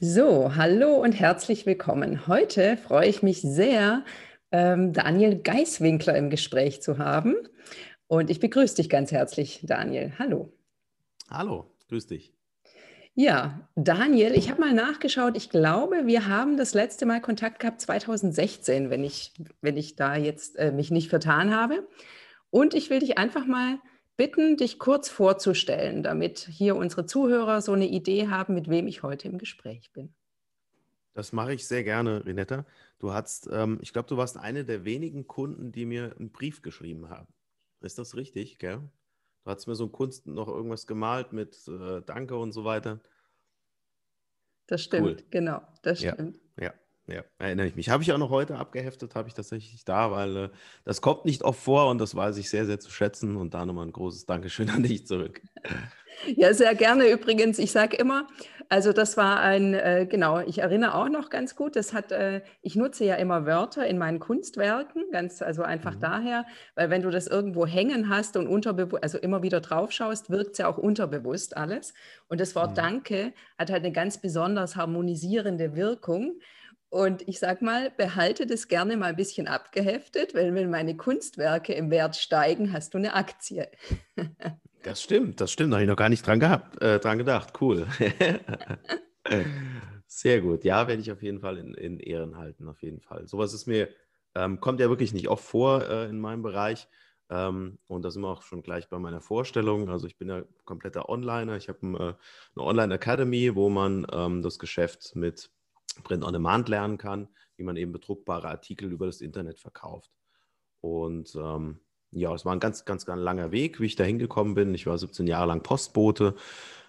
So, hallo und herzlich willkommen. Heute freue ich mich sehr, ähm, Daniel Geiswinkler im Gespräch zu haben. Und ich begrüße dich ganz herzlich, Daniel. Hallo. Hallo, grüß dich. Ja, Daniel, ich habe mal nachgeschaut. Ich glaube, wir haben das letzte Mal Kontakt gehabt 2016, wenn ich, wenn ich da jetzt äh, mich nicht vertan habe. Und ich will dich einfach mal bitten, dich kurz vorzustellen, damit hier unsere Zuhörer so eine Idee haben, mit wem ich heute im Gespräch bin. Das mache ich sehr gerne, Renetta. Du hast, ähm, ich glaube, du warst eine der wenigen Kunden, die mir einen Brief geschrieben haben. Ist das richtig, gell? Du hast mir so Kunst noch irgendwas gemalt mit äh, Danke und so weiter. Das stimmt, cool. genau, das stimmt. Ja, ja, ja, erinnere ich mich. Habe ich auch noch heute abgeheftet, habe ich tatsächlich da, weil äh, das kommt nicht oft vor und das weiß ich sehr, sehr zu schätzen. Und da nochmal ein großes Dankeschön an dich zurück. Ja, sehr gerne übrigens. Ich sage immer, also das war ein, äh, genau, ich erinnere auch noch ganz gut, das hat, äh, ich nutze ja immer Wörter in meinen Kunstwerken, ganz, also einfach mhm. daher, weil wenn du das irgendwo hängen hast und unterbewusst, also immer wieder drauf schaust, wirkt es ja auch unterbewusst alles. Und das Wort mhm. Danke hat halt eine ganz besonders harmonisierende Wirkung. Und ich sage mal, behalte das gerne mal ein bisschen abgeheftet, weil wenn meine Kunstwerke im Wert steigen, hast du eine Aktie. Das stimmt, das stimmt. Da habe ich noch gar nicht dran, gehabt, äh, dran gedacht. Cool. Sehr gut. Ja, werde ich auf jeden Fall in, in, Ehren halten, auf jeden Fall. Sowas ist mir, ähm, kommt ja wirklich nicht oft vor äh, in meinem Bereich. Ähm, und da sind wir auch schon gleich bei meiner Vorstellung. Also ich bin ja kompletter Onliner. Ich habe äh, eine Online Academy, wo man ähm, das Geschäft mit Print on Demand lernen kann, wie man eben bedruckbare Artikel über das Internet verkauft. Und ähm, ja, es war ein ganz, ganz, ganz langer Weg, wie ich da hingekommen bin. Ich war 17 Jahre lang Postbote,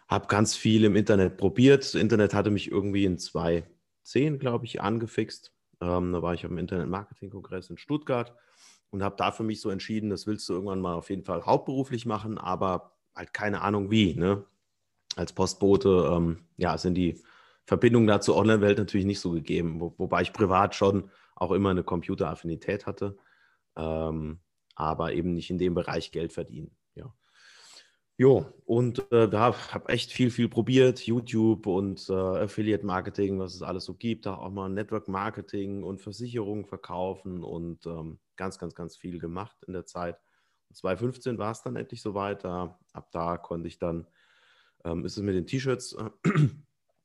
habe ganz viel im Internet probiert. Das Internet hatte mich irgendwie in 2010, glaube ich, angefixt. Ähm, da war ich am Internet-Marketing-Kongress in Stuttgart und habe da für mich so entschieden, das willst du irgendwann mal auf jeden Fall hauptberuflich machen, aber halt keine Ahnung wie. Ne? Als Postbote ähm, ja, sind die Verbindungen da zur Online-Welt natürlich nicht so gegeben, wo, wobei ich privat schon auch immer eine Computeraffinität hatte. Ähm, aber eben nicht in dem Bereich Geld verdienen. Ja. Jo, und äh, da habe echt viel, viel probiert. YouTube und äh, Affiliate Marketing, was es alles so gibt. Da auch mal Network Marketing und Versicherungen verkaufen und ähm, ganz, ganz, ganz viel gemacht in der Zeit. 2015 war es dann endlich soweit. Da, ab da konnte ich dann, ähm, ist es mit den T-Shirts äh,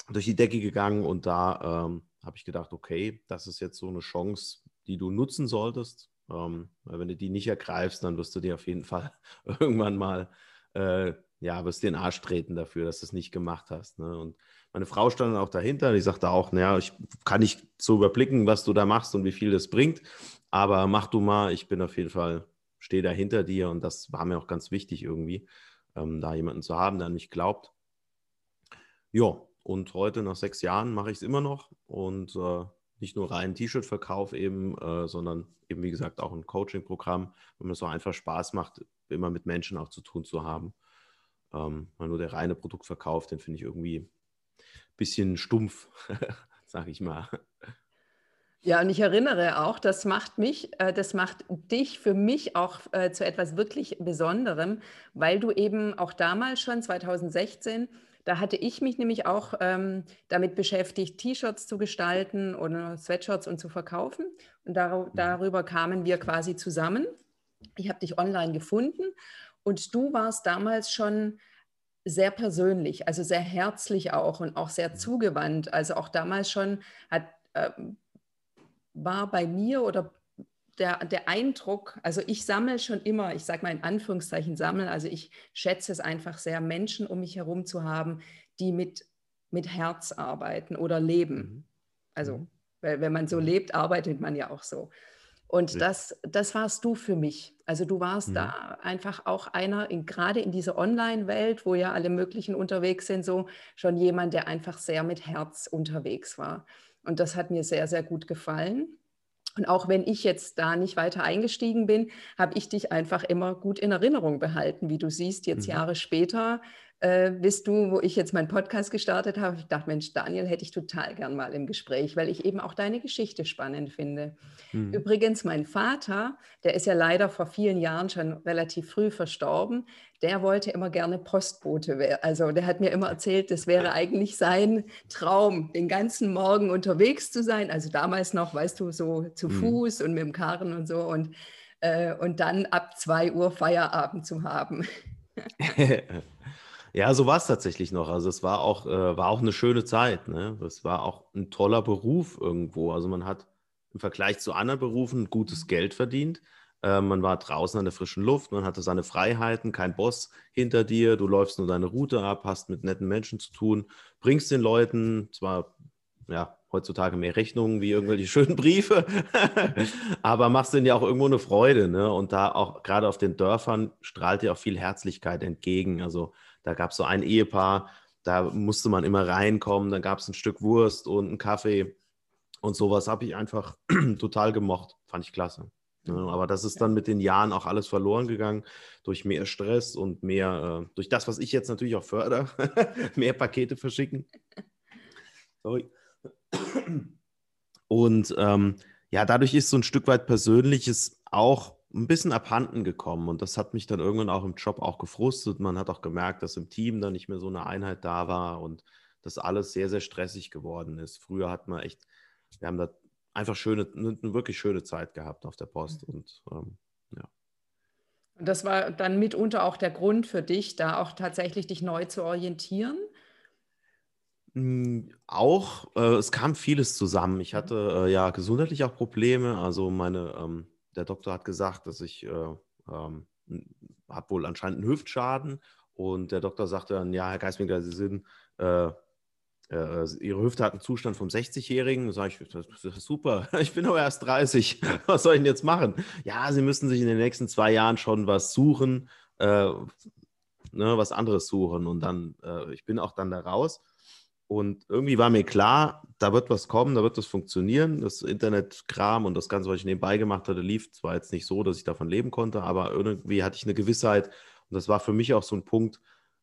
durch die Decke gegangen und da ähm, habe ich gedacht, okay, das ist jetzt so eine Chance, die du nutzen solltest. Ähm, weil wenn du die nicht ergreifst, dann wirst du dir auf jeden Fall irgendwann mal, äh, ja, wirst dir den Arsch treten dafür, dass du es nicht gemacht hast. Ne? Und meine Frau stand auch dahinter, die sagte auch, naja, ich kann nicht so überblicken, was du da machst und wie viel das bringt, aber mach du mal, ich bin auf jeden Fall, stehe da hinter dir und das war mir auch ganz wichtig irgendwie, ähm, da jemanden zu haben, der an mich glaubt. Ja, und heute nach sechs Jahren mache ich es immer noch und äh, nicht nur rein T-Shirt-Verkauf eben, äh, sondern eben wie gesagt auch ein Coaching-Programm, wenn man so einfach Spaß macht, immer mit Menschen auch zu tun zu haben. Ähm, nur der reine Produktverkauf, den finde ich irgendwie ein bisschen stumpf, sage ich mal. Ja, und ich erinnere auch, das macht mich, äh, das macht dich für mich auch äh, zu etwas wirklich Besonderem, weil du eben auch damals schon 2016 da hatte ich mich nämlich auch ähm, damit beschäftigt, T-Shirts zu gestalten oder Sweatshirts und zu verkaufen. Und dar mhm. darüber kamen wir quasi zusammen. Ich habe dich online gefunden und du warst damals schon sehr persönlich, also sehr herzlich auch und auch sehr mhm. zugewandt. Also auch damals schon hat, äh, war bei mir oder der, der Eindruck, also ich sammle schon immer, ich sage mal in Anführungszeichen sammle, also ich schätze es einfach sehr, Menschen um mich herum zu haben, die mit, mit Herz arbeiten oder leben. Mhm. Also, mhm. weil, wenn man so mhm. lebt, arbeitet man ja auch so. Und das, das warst du für mich. Also du warst mhm. da einfach auch einer, in, gerade in dieser Online-Welt, wo ja alle möglichen unterwegs sind, so schon jemand, der einfach sehr mit Herz unterwegs war. Und das hat mir sehr, sehr gut gefallen. Und auch wenn ich jetzt da nicht weiter eingestiegen bin, habe ich dich einfach immer gut in Erinnerung behalten. Wie du siehst, jetzt mhm. Jahre später äh, bist du, wo ich jetzt meinen Podcast gestartet habe. Ich dachte, Mensch, Daniel hätte ich total gern mal im Gespräch, weil ich eben auch deine Geschichte spannend finde. Mhm. Übrigens, mein Vater, der ist ja leider vor vielen Jahren schon relativ früh verstorben, der wollte immer gerne Postbote werden. Also der hat mir immer erzählt, das wäre eigentlich sein Traum, den ganzen Morgen unterwegs zu sein. Also damals noch, weißt du, so zu mhm. Fuß und mit dem Karren und so und, äh, und dann ab zwei Uhr Feierabend zu haben. Ja, so war es tatsächlich noch. Also es war auch, äh, war auch eine schöne Zeit. Ne? Es war auch ein toller Beruf irgendwo. Also man hat im Vergleich zu anderen Berufen gutes Geld verdient. Äh, man war draußen an der frischen Luft, man hatte seine Freiheiten, kein Boss hinter dir, du läufst nur deine Route ab, hast mit netten Menschen zu tun, bringst den Leuten zwar ja, heutzutage mehr Rechnungen wie irgendwelche schönen Briefe, aber machst denen ja auch irgendwo eine Freude. Ne? Und da auch gerade auf den Dörfern strahlt dir auch viel Herzlichkeit entgegen. Also da gab es so ein Ehepaar, da musste man immer reinkommen, dann gab es ein Stück Wurst und einen Kaffee und sowas habe ich einfach total gemocht. Fand ich klasse. Ne? aber das ist dann mit den Jahren auch alles verloren gegangen durch mehr Stress und mehr, äh, durch das, was ich jetzt natürlich auch fördere, mehr Pakete verschicken. Sorry. Und ähm, ja, dadurch ist so ein Stück weit Persönliches auch ein bisschen abhanden gekommen und das hat mich dann irgendwann auch im Job auch gefrustet. Man hat auch gemerkt, dass im Team dann nicht mehr so eine Einheit da war und das alles sehr, sehr stressig geworden ist. Früher hat man echt, wir haben da einfach schöne, eine wirklich schöne Zeit gehabt auf der Post mhm. und ähm, ja. Und das war dann mitunter auch der Grund für dich, da auch tatsächlich dich neu zu orientieren? Hm, auch, äh, es kam vieles zusammen. Ich mhm. hatte äh, ja gesundheitlich auch Probleme. Also meine ähm, der Doktor hat gesagt, dass ich äh, ähm, habe wohl anscheinend einen Hüftschaden. Und der Doktor sagte dann, ja, Herr Geisminger, Sie sind, äh, äh, Ihre Hüfte hat einen Zustand vom 60-Jährigen. Da sage ich, das ist super, ich bin aber erst 30, was soll ich denn jetzt machen? Ja, Sie müssen sich in den nächsten zwei Jahren schon was suchen, äh, ne, was anderes suchen. Und dann, äh, ich bin auch dann da raus und irgendwie war mir klar, da wird was kommen, da wird das funktionieren. Das Internetkram und das Ganze, was ich nebenbei gemacht hatte, lief zwar jetzt nicht so, dass ich davon leben konnte, aber irgendwie hatte ich eine Gewissheit. Und das war für mich auch so ein Punkt,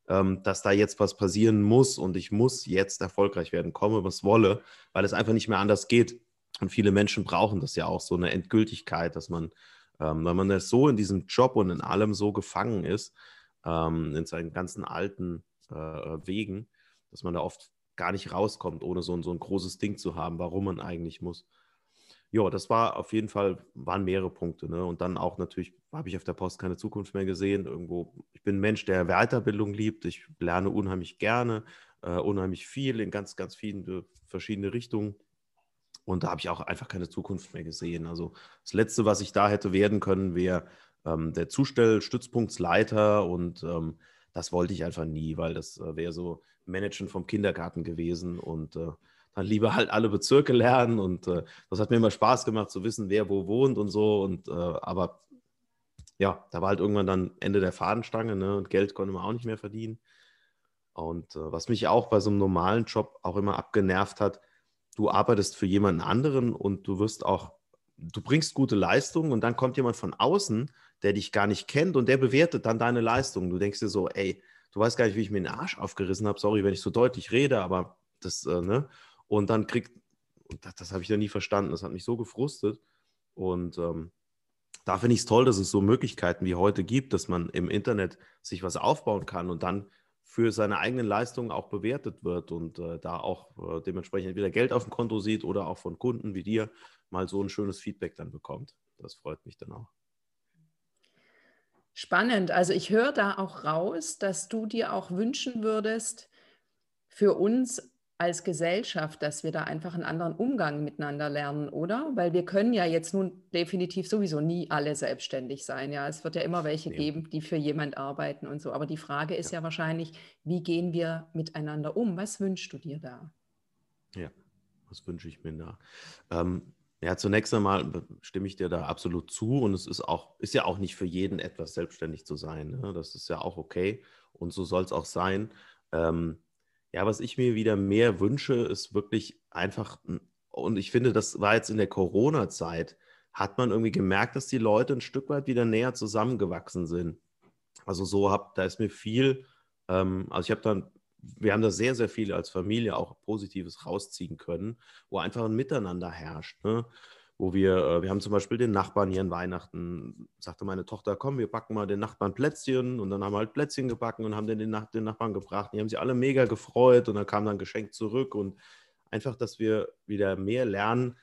ähm, dass da jetzt was passieren muss und ich muss jetzt erfolgreich werden, komme, was wolle, weil es einfach nicht mehr anders geht. Und viele Menschen brauchen das ja auch, so eine Endgültigkeit, dass man, ähm, weil man so in diesem Job und in allem so gefangen ist, ähm, in seinen ganzen alten äh, Wegen, dass man da oft gar nicht rauskommt, ohne so ein, so ein großes Ding zu haben, warum man eigentlich muss. Ja, das war auf jeden Fall, waren mehrere Punkte. Ne? Und dann auch natürlich habe ich auf der Post keine Zukunft mehr gesehen. Irgendwo, ich bin ein Mensch, der Weiterbildung liebt. Ich lerne unheimlich gerne, äh, unheimlich viel in ganz, ganz vielen äh, verschiedene Richtungen. Und da habe ich auch einfach keine Zukunft mehr gesehen. Also das Letzte, was ich da hätte werden können, wäre ähm, der Zustell-Stützpunktsleiter und ähm, das wollte ich einfach nie, weil das äh, wäre so Managen vom Kindergarten gewesen und äh, dann lieber halt alle Bezirke lernen und äh, das hat mir immer Spaß gemacht zu wissen, wer wo wohnt und so und äh, aber ja, da war halt irgendwann dann Ende der Fadenstange ne, und Geld konnte man auch nicht mehr verdienen. Und äh, was mich auch bei so einem normalen Job auch immer abgenervt hat, du arbeitest für jemanden anderen und du wirst auch, du bringst gute Leistungen und dann kommt jemand von außen, der dich gar nicht kennt und der bewertet dann deine Leistungen. Du denkst dir so, ey, du weißt gar nicht, wie ich mir den Arsch aufgerissen habe. Sorry, wenn ich so deutlich rede, aber das, äh, ne? Und dann kriegt, das, das habe ich ja nie verstanden, das hat mich so gefrustet. Und ähm, da finde ich es toll, dass es so Möglichkeiten wie heute gibt, dass man im Internet sich was aufbauen kann und dann für seine eigenen Leistungen auch bewertet wird und äh, da auch äh, dementsprechend entweder Geld auf dem Konto sieht oder auch von Kunden wie dir mal so ein schönes Feedback dann bekommt. Das freut mich dann auch. Spannend. Also ich höre da auch raus, dass du dir auch wünschen würdest für uns als Gesellschaft, dass wir da einfach einen anderen Umgang miteinander lernen, oder? Weil wir können ja jetzt nun definitiv sowieso nie alle selbstständig sein. Ja, es wird ja immer welche geben, die für jemand arbeiten und so. Aber die Frage ist ja. ja wahrscheinlich, wie gehen wir miteinander um? Was wünschst du dir da? Ja, was wünsche ich mir da? Ähm, ja, zunächst einmal stimme ich dir da absolut zu und es ist auch, ist ja auch nicht für jeden etwas selbstständig zu sein. Ne? Das ist ja auch okay und so soll es auch sein. Ähm, ja, was ich mir wieder mehr wünsche, ist wirklich einfach und ich finde, das war jetzt in der Corona-Zeit, hat man irgendwie gemerkt, dass die Leute ein Stück weit wieder näher zusammengewachsen sind. Also so hab, da ist mir viel, ähm, also ich habe dann, wir haben da sehr, sehr viel als Familie auch Positives rausziehen können, wo einfach ein Miteinander herrscht. Ne? Wo wir, äh, wir haben zum Beispiel den Nachbarn hier an Weihnachten, sagte meine Tochter, komm, wir backen mal den Nachbarn Plätzchen und dann haben wir halt Plätzchen gebacken und haben den, den, den Nachbarn gebracht. Die haben sich alle mega gefreut und dann kam dann Geschenk zurück und einfach, dass wir wieder mehr lernen,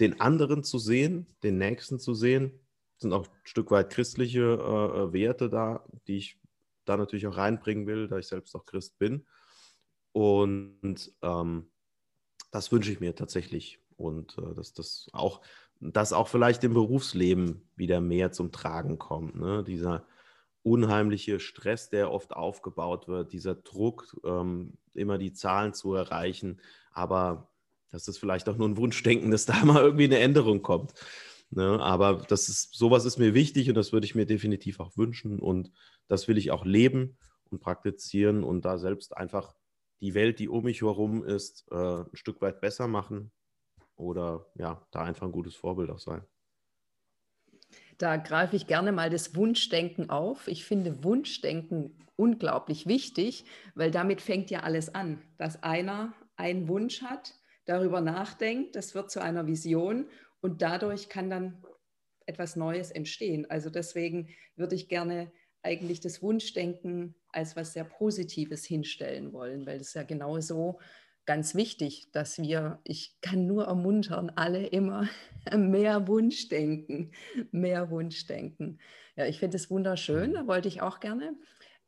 den anderen zu sehen, den Nächsten zu sehen. Es sind auch ein Stück weit christliche äh, äh, Werte da, die ich da natürlich auch reinbringen will, da ich selbst auch Christ bin. Und ähm, das wünsche ich mir tatsächlich. Und äh, dass das auch, dass auch vielleicht im Berufsleben wieder mehr zum Tragen kommt. Ne? Dieser unheimliche Stress, der oft aufgebaut wird, dieser Druck, ähm, immer die Zahlen zu erreichen. Aber das ist vielleicht auch nur ein Wunschdenken, dass da mal irgendwie eine Änderung kommt. Ne? Aber das ist, sowas ist mir wichtig und das würde ich mir definitiv auch wünschen. Und das will ich auch leben und praktizieren und da selbst einfach die Welt, die um mich herum ist, äh, ein Stück weit besser machen oder ja, da einfach ein gutes Vorbild auch sein. Da greife ich gerne mal das Wunschdenken auf. Ich finde Wunschdenken unglaublich wichtig, weil damit fängt ja alles an, dass einer einen Wunsch hat, darüber nachdenkt, das wird zu einer Vision und dadurch kann dann etwas Neues entstehen. Also deswegen würde ich gerne eigentlich das Wunschdenken als was sehr Positives hinstellen wollen, weil das ja genau so ganz wichtig, dass wir, ich kann nur ermuntern, alle immer mehr Wunschdenken, mehr Wunschdenken. Ja, ich finde es wunderschön, da wollte ich auch gerne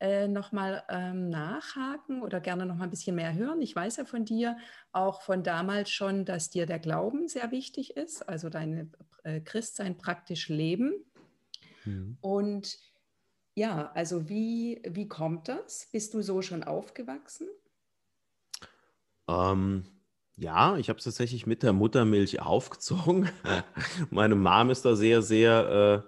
äh, nochmal ähm, nachhaken oder gerne noch mal ein bisschen mehr hören. Ich weiß ja von dir auch von damals schon, dass dir der Glauben sehr wichtig ist, also dein äh, Christsein praktisch leben. Mhm. Und ja, also wie, wie kommt das? Bist du so schon aufgewachsen? Ähm, ja, ich habe es tatsächlich mit der Muttermilch aufgezogen. Meine Mom ist da sehr, sehr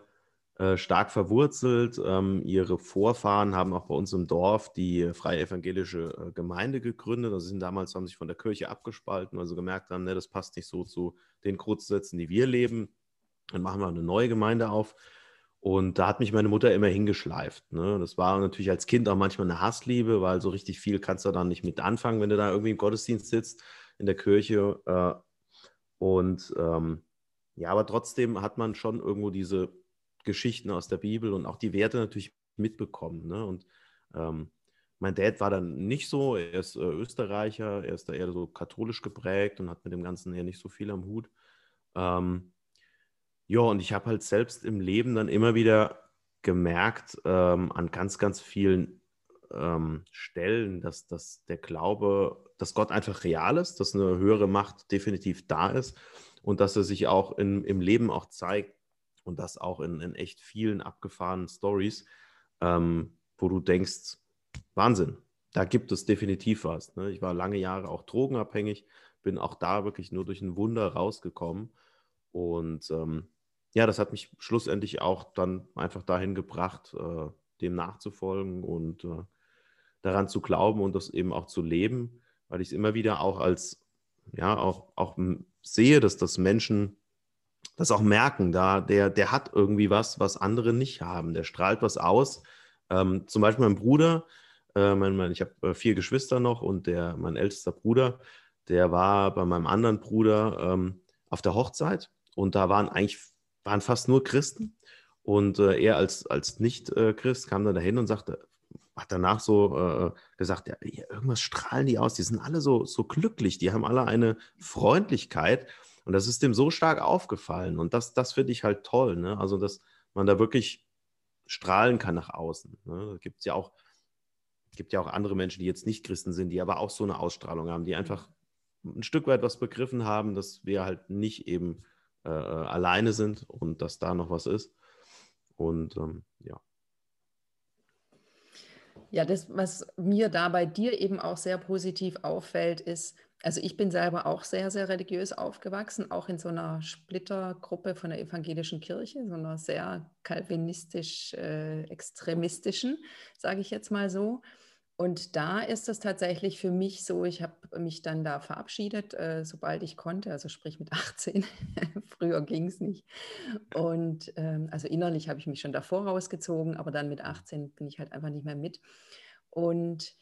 äh, äh, stark verwurzelt. Ähm, ihre Vorfahren haben auch bei uns im Dorf die freie evangelische äh, Gemeinde gegründet. Also sind damals haben sich von der Kirche abgespalten, weil sie gemerkt haben, ne, das passt nicht so zu den Grundsätzen, die wir leben. Dann machen wir eine neue Gemeinde auf. Und da hat mich meine Mutter immer hingeschleift. Ne? Das war natürlich als Kind auch manchmal eine Hassliebe, weil so richtig viel kannst du dann nicht mit anfangen, wenn du da irgendwie im Gottesdienst sitzt, in der Kirche. Äh, und ähm, ja, aber trotzdem hat man schon irgendwo diese Geschichten aus der Bibel und auch die Werte natürlich mitbekommen. Ne? Und ähm, mein Dad war dann nicht so, er ist äh, Österreicher, er ist da eher so katholisch geprägt und hat mit dem Ganzen eher nicht so viel am Hut. Ähm, ja, und ich habe halt selbst im Leben dann immer wieder gemerkt, ähm, an ganz, ganz vielen ähm, Stellen, dass, dass der Glaube, dass Gott einfach real ist, dass eine höhere Macht definitiv da ist und dass er sich auch in, im Leben auch zeigt und das auch in, in echt vielen abgefahrenen Stories, ähm, wo du denkst, Wahnsinn, da gibt es definitiv was. Ne? Ich war lange Jahre auch drogenabhängig, bin auch da wirklich nur durch ein Wunder rausgekommen und ähm, ja, das hat mich schlussendlich auch dann einfach dahin gebracht, äh, dem nachzufolgen und äh, daran zu glauben und das eben auch zu leben, weil ich es immer wieder auch als, ja, auch, auch sehe, dass das Menschen das auch merken, da der, der hat irgendwie was, was andere nicht haben. Der strahlt was aus. Ähm, zum Beispiel mein Bruder, äh, mein, mein, ich habe äh, vier Geschwister noch und der, mein ältester Bruder, der war bei meinem anderen Bruder ähm, auf der Hochzeit und da waren eigentlich waren fast nur Christen. Und äh, er als, als Nicht-Christ kam dann dahin und sagte, hat danach so äh, gesagt, ja, irgendwas strahlen die aus, die sind alle so, so glücklich, die haben alle eine Freundlichkeit. Und das ist dem so stark aufgefallen. Und das, das finde ich halt toll. Ne? Also, dass man da wirklich strahlen kann nach außen. Ne? Es gibt ja auch, gibt ja auch andere Menschen, die jetzt nicht Christen sind, die aber auch so eine Ausstrahlung haben, die einfach ein Stück weit was begriffen haben, dass wir halt nicht eben äh, alleine sind und dass da noch was ist. Und ähm, ja. Ja, das, was mir da bei dir eben auch sehr positiv auffällt, ist, also ich bin selber auch sehr, sehr religiös aufgewachsen, auch in so einer Splittergruppe von der evangelischen Kirche, so einer sehr kalvinistisch-extremistischen, äh, sage ich jetzt mal so. Und da ist es tatsächlich für mich so, ich habe mich dann da verabschiedet, äh, sobald ich konnte, also sprich mit 18. Früher ging es nicht. Und ähm, also innerlich habe ich mich schon davor rausgezogen, aber dann mit 18 bin ich halt einfach nicht mehr mit. Und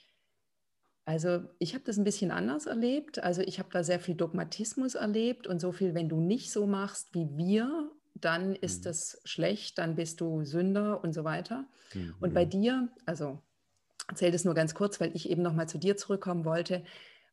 also ich habe das ein bisschen anders erlebt. Also ich habe da sehr viel Dogmatismus erlebt und so viel, wenn du nicht so machst wie wir, dann ist mhm. das schlecht, dann bist du Sünder und so weiter. Mhm. Und bei dir, also erzähle das nur ganz kurz, weil ich eben nochmal zu dir zurückkommen wollte,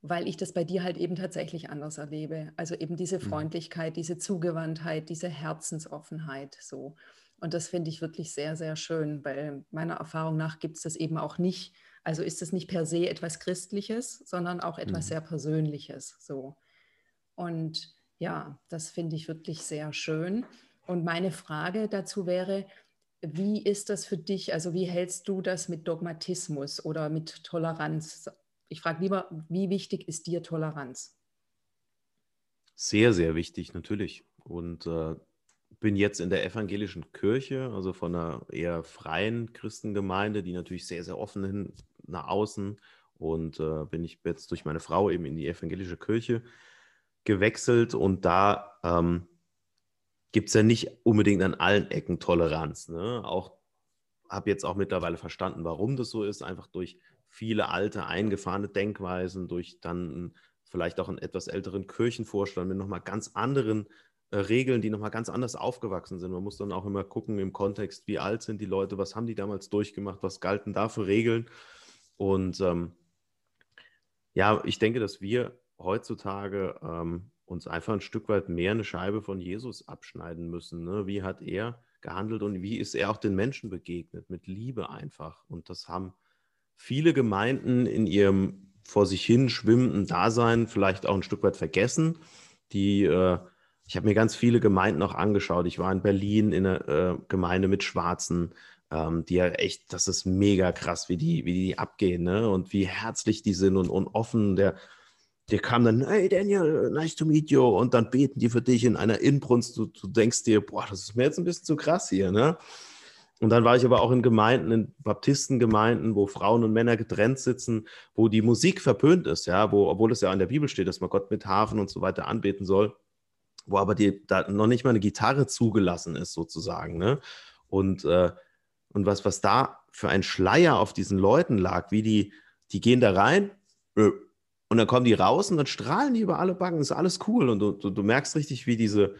weil ich das bei dir halt eben tatsächlich anders erlebe. Also eben diese mhm. Freundlichkeit, diese Zugewandtheit, diese Herzensoffenheit so. Und das finde ich wirklich sehr, sehr schön, weil meiner Erfahrung nach gibt es das eben auch nicht. Also ist es nicht per se etwas Christliches, sondern auch etwas mhm. sehr Persönliches so. Und ja, das finde ich wirklich sehr schön. Und meine Frage dazu wäre, wie ist das für dich? Also wie hältst du das mit Dogmatismus oder mit Toleranz? Ich frage lieber, wie wichtig ist dir Toleranz? Sehr, sehr wichtig, natürlich. Und äh, bin jetzt in der evangelischen Kirche, also von einer eher freien Christengemeinde, die natürlich sehr, sehr offen hin nach außen. Und äh, bin ich jetzt durch meine Frau eben in die evangelische Kirche gewechselt und da ähm, gibt es ja nicht unbedingt an allen Ecken Toleranz. Ne? Auch habe jetzt auch mittlerweile verstanden, warum das so ist, einfach durch viele alte, eingefahrene Denkweisen, durch dann vielleicht auch einen etwas älteren Kirchenvorstand mit nochmal ganz anderen äh, Regeln, die nochmal ganz anders aufgewachsen sind. Man muss dann auch immer gucken im Kontext, wie alt sind die Leute, was haben die damals durchgemacht, was galten da für Regeln. Und ähm, ja, ich denke, dass wir heutzutage ähm, uns einfach ein Stück weit mehr eine Scheibe von Jesus abschneiden müssen. Ne? Wie hat er gehandelt und wie ist er auch den Menschen begegnet? Mit Liebe einfach. Und das haben viele Gemeinden in ihrem vor sich hin schwimmenden Dasein vielleicht auch ein Stück weit vergessen. Die, äh, ich habe mir ganz viele Gemeinden auch angeschaut. Ich war in Berlin in einer äh, Gemeinde mit Schwarzen, ähm, die ja echt, das ist mega krass, wie die, wie die abgehen ne? und wie herzlich die sind und, und offen. Der, der kam dann, hey Daniel, nice to meet you. Und dann beten die für dich in einer Inbrunst. Du, du denkst dir, boah, das ist mir jetzt ein bisschen zu krass hier, ne? Und dann war ich aber auch in Gemeinden, in Baptistengemeinden, wo Frauen und Männer getrennt sitzen, wo die Musik verpönt ist, ja, wo, obwohl es ja in der Bibel steht, dass man Gott mit Hafen und so weiter anbeten soll, wo aber die, da noch nicht mal eine Gitarre zugelassen ist, sozusagen, ne? Und, äh, und was, was da für ein Schleier auf diesen Leuten lag, wie die, die gehen da rein, äh, und dann kommen die raus und dann strahlen die über alle Backen, ist alles cool. Und du, du, du merkst richtig, wie diese,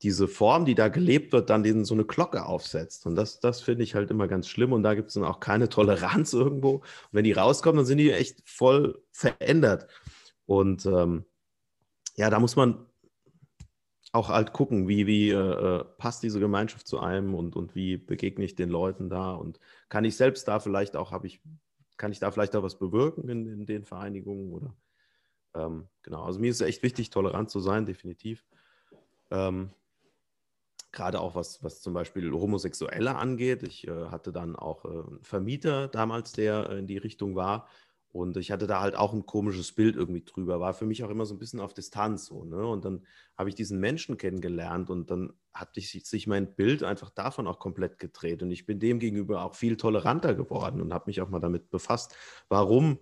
diese Form, die da gelebt wird, dann diesen, so eine Glocke aufsetzt. Und das, das finde ich halt immer ganz schlimm. Und da gibt es dann auch keine Toleranz irgendwo. Und wenn die rauskommen, dann sind die echt voll verändert. Und ähm, ja, da muss man auch halt gucken, wie, wie äh, äh, passt diese Gemeinschaft zu einem und, und wie begegne ich den Leuten da und kann ich selbst da vielleicht auch, habe ich kann ich da vielleicht auch was bewirken in, in den Vereinigungen oder ähm, genau. Also mir ist es echt wichtig, tolerant zu sein, definitiv. Ähm, Gerade auch was, was zum Beispiel Homosexuelle angeht. Ich äh, hatte dann auch äh, einen Vermieter damals, der äh, in die Richtung war. Und ich hatte da halt auch ein komisches Bild irgendwie drüber. War für mich auch immer so ein bisschen auf Distanz so. Ne? Und dann habe ich diesen Menschen kennengelernt und dann hat sich mein Bild einfach davon auch komplett gedreht. Und ich bin dem gegenüber auch viel toleranter geworden und habe mich auch mal damit befasst, warum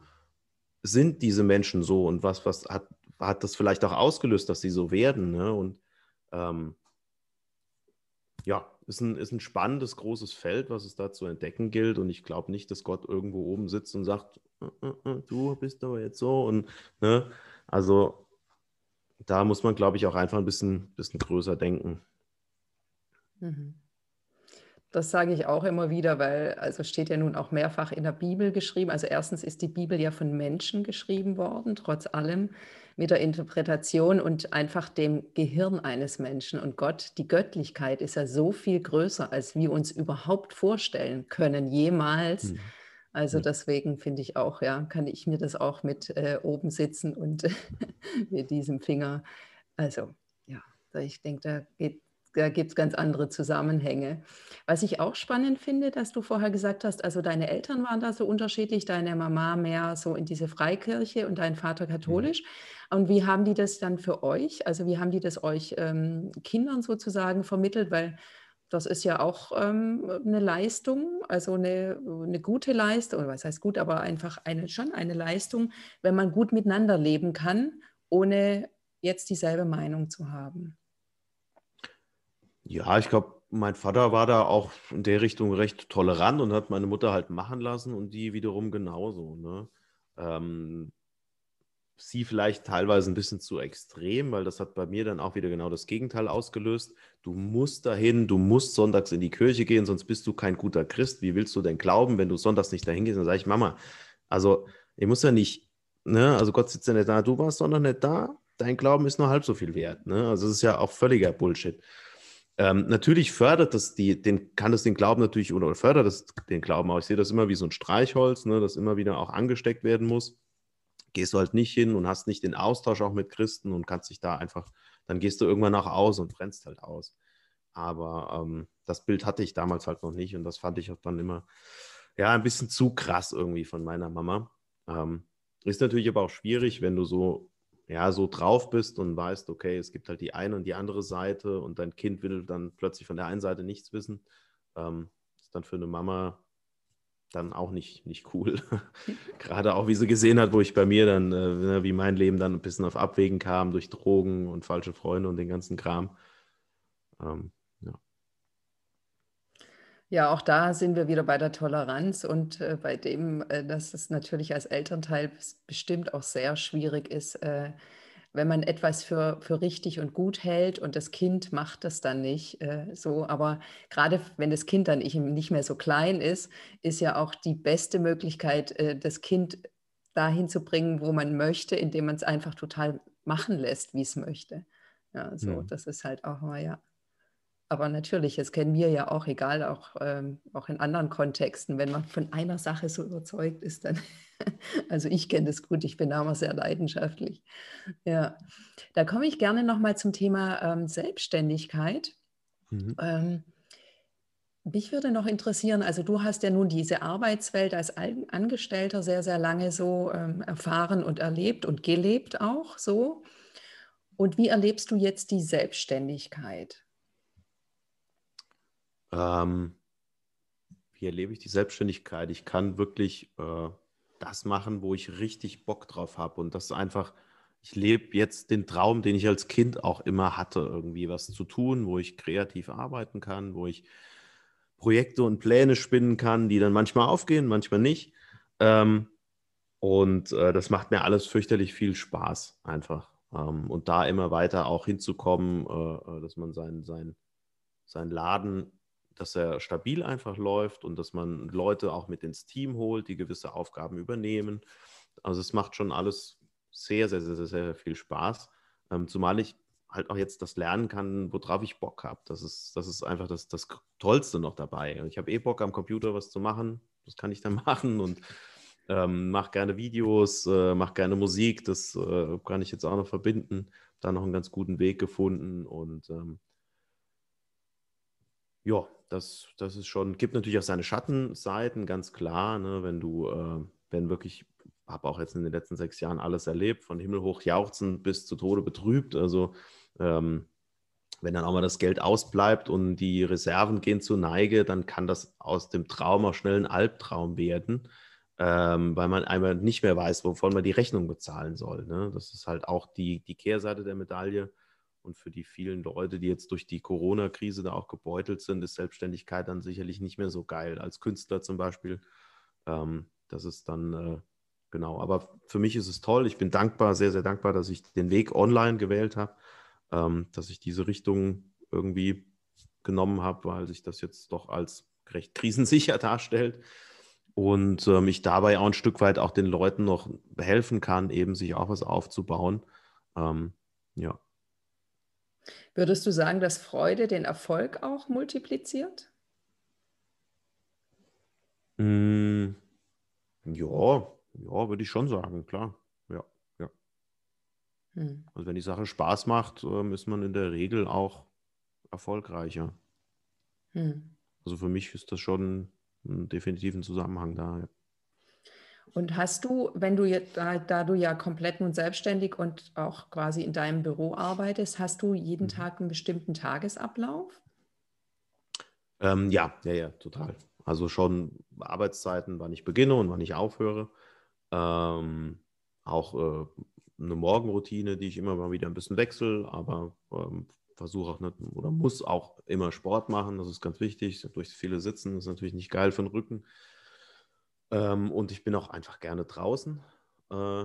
sind diese Menschen so und was, was hat, hat das vielleicht auch ausgelöst, dass sie so werden. Ne? Und ähm, ja, ist ein, ist ein spannendes, großes Feld, was es da zu entdecken gilt. Und ich glaube nicht, dass Gott irgendwo oben sitzt und sagt, äh, äh, äh, du bist aber jetzt so. Und ne, also da muss man, glaube ich, auch einfach ein bisschen, bisschen größer denken. Mhm. Das sage ich auch immer wieder, weil also steht ja nun auch mehrfach in der Bibel geschrieben. Also erstens ist die Bibel ja von Menschen geschrieben worden, trotz allem mit der Interpretation und einfach dem Gehirn eines Menschen. Und Gott, die Göttlichkeit ist ja so viel größer, als wir uns überhaupt vorstellen können, jemals. Mhm. Also deswegen finde ich auch, ja, kann ich mir das auch mit äh, oben sitzen und mit diesem Finger. Also ja, ich denke, da geht da gibt es ganz andere Zusammenhänge. Was ich auch spannend finde, dass du vorher gesagt hast, also deine Eltern waren da so unterschiedlich, deine Mama mehr so in diese Freikirche und dein Vater katholisch. Mhm. Und wie haben die das dann für euch, also wie haben die das euch ähm, Kindern sozusagen vermittelt? Weil das ist ja auch ähm, eine Leistung, also eine, eine gute Leistung, oder was heißt gut, aber einfach eine, schon eine Leistung, wenn man gut miteinander leben kann, ohne jetzt dieselbe Meinung zu haben. Ja, ich glaube, mein Vater war da auch in der Richtung recht tolerant und hat meine Mutter halt machen lassen und die wiederum genauso. Ne? Ähm, sie vielleicht teilweise ein bisschen zu extrem, weil das hat bei mir dann auch wieder genau das Gegenteil ausgelöst. Du musst dahin, du musst sonntags in die Kirche gehen, sonst bist du kein guter Christ. Wie willst du denn glauben, wenn du sonntags nicht dahin gehst? Dann sage ich, Mama, also ich muss ja nicht, ne, also Gott sitzt ja nicht da, du warst doch noch nicht da, dein Glauben ist nur halb so viel wert. Ne? Also es ist ja auch völliger Bullshit. Ähm, natürlich fördert das die, den, kann das den Glauben natürlich oder fördert das den Glauben auch. Ich sehe das immer wie so ein Streichholz, ne, das immer wieder auch angesteckt werden muss gehst du halt nicht hin und hast nicht den Austausch auch mit Christen und kannst dich da einfach, dann gehst du irgendwann nach aus und brennst halt aus. Aber ähm, das Bild hatte ich damals halt noch nicht und das fand ich auch dann immer, ja, ein bisschen zu krass irgendwie von meiner Mama. Ähm, ist natürlich aber auch schwierig, wenn du so, ja, so drauf bist und weißt, okay, es gibt halt die eine und die andere Seite und dein Kind will dann plötzlich von der einen Seite nichts wissen. Ähm, ist dann für eine Mama dann auch nicht, nicht cool. Gerade auch, wie sie gesehen hat, wo ich bei mir dann, äh, ne, wie mein Leben dann ein bisschen auf Abwägen kam durch Drogen und falsche Freunde und den ganzen Kram. Ähm, ja. ja, auch da sind wir wieder bei der Toleranz und äh, bei dem, äh, dass es natürlich als Elternteil bestimmt auch sehr schwierig ist, äh, wenn man etwas für, für richtig und gut hält und das Kind macht das dann nicht äh, so. Aber gerade wenn das Kind dann nicht mehr so klein ist, ist ja auch die beste Möglichkeit, äh, das Kind dahin zu bringen, wo man möchte, indem man es einfach total machen lässt, wie es möchte. Ja, so, mhm. das ist halt auch mal, ja. Aber natürlich, es kennen wir ja auch, egal, auch, ähm, auch in anderen Kontexten, wenn man von einer Sache so überzeugt ist, dann, also ich kenne das gut, ich bin da immer sehr leidenschaftlich. Ja, da komme ich gerne nochmal zum Thema ähm, Selbstständigkeit. Mhm. Ähm, mich würde noch interessieren, also du hast ja nun diese Arbeitswelt als Angestellter sehr, sehr lange so ähm, erfahren und erlebt und gelebt auch so. Und wie erlebst du jetzt die Selbstständigkeit? Ähm, wie erlebe ich die Selbstständigkeit? Ich kann wirklich äh, das machen, wo ich richtig Bock drauf habe. Und das ist einfach, ich lebe jetzt den Traum, den ich als Kind auch immer hatte, irgendwie was zu tun, wo ich kreativ arbeiten kann, wo ich Projekte und Pläne spinnen kann, die dann manchmal aufgehen, manchmal nicht. Ähm, und äh, das macht mir alles fürchterlich viel Spaß einfach. Ähm, und da immer weiter auch hinzukommen, äh, äh dass man seinen sein, sein Laden dass er stabil einfach läuft und dass man Leute auch mit ins Team holt, die gewisse Aufgaben übernehmen. Also es macht schon alles sehr, sehr, sehr, sehr, sehr viel Spaß. Ähm, zumal ich halt auch jetzt das lernen kann, worauf ich Bock habe. Das ist, das ist einfach das, das Tollste noch dabei. Ich habe eh Bock am Computer was zu machen. Das kann ich dann machen und ähm, mache gerne Videos, äh, mache gerne Musik. Das äh, kann ich jetzt auch noch verbinden. Da noch einen ganz guten Weg gefunden und ähm, ja, das, das ist schon, gibt natürlich auch seine Schattenseiten, ganz klar, ne, wenn du, äh, wenn wirklich, habe auch jetzt in den letzten sechs Jahren alles erlebt, von Himmel hoch jauchzend bis zu Tode betrübt. Also ähm, wenn dann auch mal das Geld ausbleibt und die Reserven gehen zur Neige, dann kann das aus dem Traum auch schnell ein Albtraum werden, ähm, weil man einmal nicht mehr weiß, wovon man die Rechnung bezahlen soll. Ne? Das ist halt auch die, die Kehrseite der Medaille. Und für die vielen Leute, die jetzt durch die Corona-Krise da auch gebeutelt sind, ist Selbstständigkeit dann sicherlich nicht mehr so geil. Als Künstler zum Beispiel. Ähm, das ist dann, äh, genau. Aber für mich ist es toll. Ich bin dankbar, sehr, sehr dankbar, dass ich den Weg online gewählt habe, ähm, dass ich diese Richtung irgendwie genommen habe, weil sich das jetzt doch als recht krisensicher darstellt. Und ähm, ich dabei auch ein Stück weit auch den Leuten noch helfen kann, eben sich auch was aufzubauen. Ähm, ja. Würdest du sagen, dass Freude den Erfolg auch multipliziert? Mm, ja, ja, würde ich schon sagen, klar. Ja, ja. Hm. Also wenn die Sache Spaß macht, ähm, ist man in der Regel auch erfolgreicher. Hm. Also für mich ist das schon ein definitiven Zusammenhang da. Ja. Und hast du, wenn du jetzt, da, da, du ja komplett nun selbstständig und auch quasi in deinem Büro arbeitest, hast du jeden mhm. Tag einen bestimmten Tagesablauf? Ähm, ja, ja, ja, total. Also schon Arbeitszeiten, wann ich beginne und wann ich aufhöre. Ähm, auch äh, eine Morgenroutine, die ich immer mal wieder ein bisschen wechsle, aber ähm, versuche auch nicht oder muss auch immer Sport machen. Das ist ganz wichtig. Durch viele Sitzen ist natürlich nicht geil für den Rücken. Ähm, und ich bin auch einfach gerne draußen. Äh,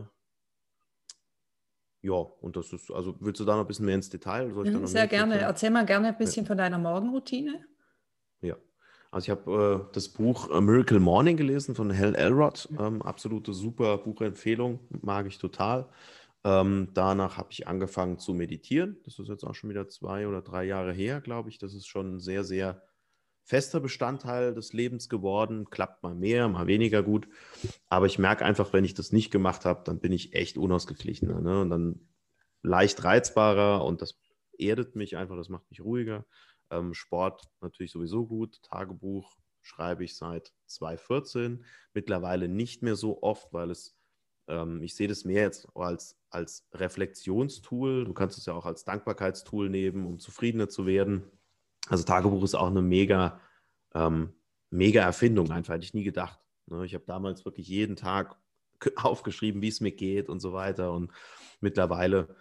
ja, und das ist, also willst du da noch ein bisschen mehr ins Detail? Mhm, sehr gerne. Erzählen? Erzähl mal gerne ein bisschen ja. von deiner Morgenroutine. Ja, also ich habe äh, das Buch A Miracle Morning gelesen von Hal Elrod. Ähm, absolute super Buchempfehlung, mag ich total. Ähm, danach habe ich angefangen zu meditieren. Das ist jetzt auch schon wieder zwei oder drei Jahre her, glaube ich. Das ist schon sehr, sehr fester Bestandteil des Lebens geworden. Klappt mal mehr, mal weniger gut. Aber ich merke einfach, wenn ich das nicht gemacht habe, dann bin ich echt unausgeglichener. Ne? Und dann leicht reizbarer und das erdet mich einfach, das macht mich ruhiger. Ähm, Sport natürlich sowieso gut. Tagebuch schreibe ich seit 2014. Mittlerweile nicht mehr so oft, weil es ähm, ich sehe das mehr jetzt als, als Reflexionstool. Du kannst es ja auch als Dankbarkeitstool nehmen, um zufriedener zu werden. Also Tagebuch ist auch eine mega, ähm, mega Erfindung, einfach hätte ich nie gedacht. Ne? Ich habe damals wirklich jeden Tag aufgeschrieben, wie es mir geht und so weiter. Und mittlerweile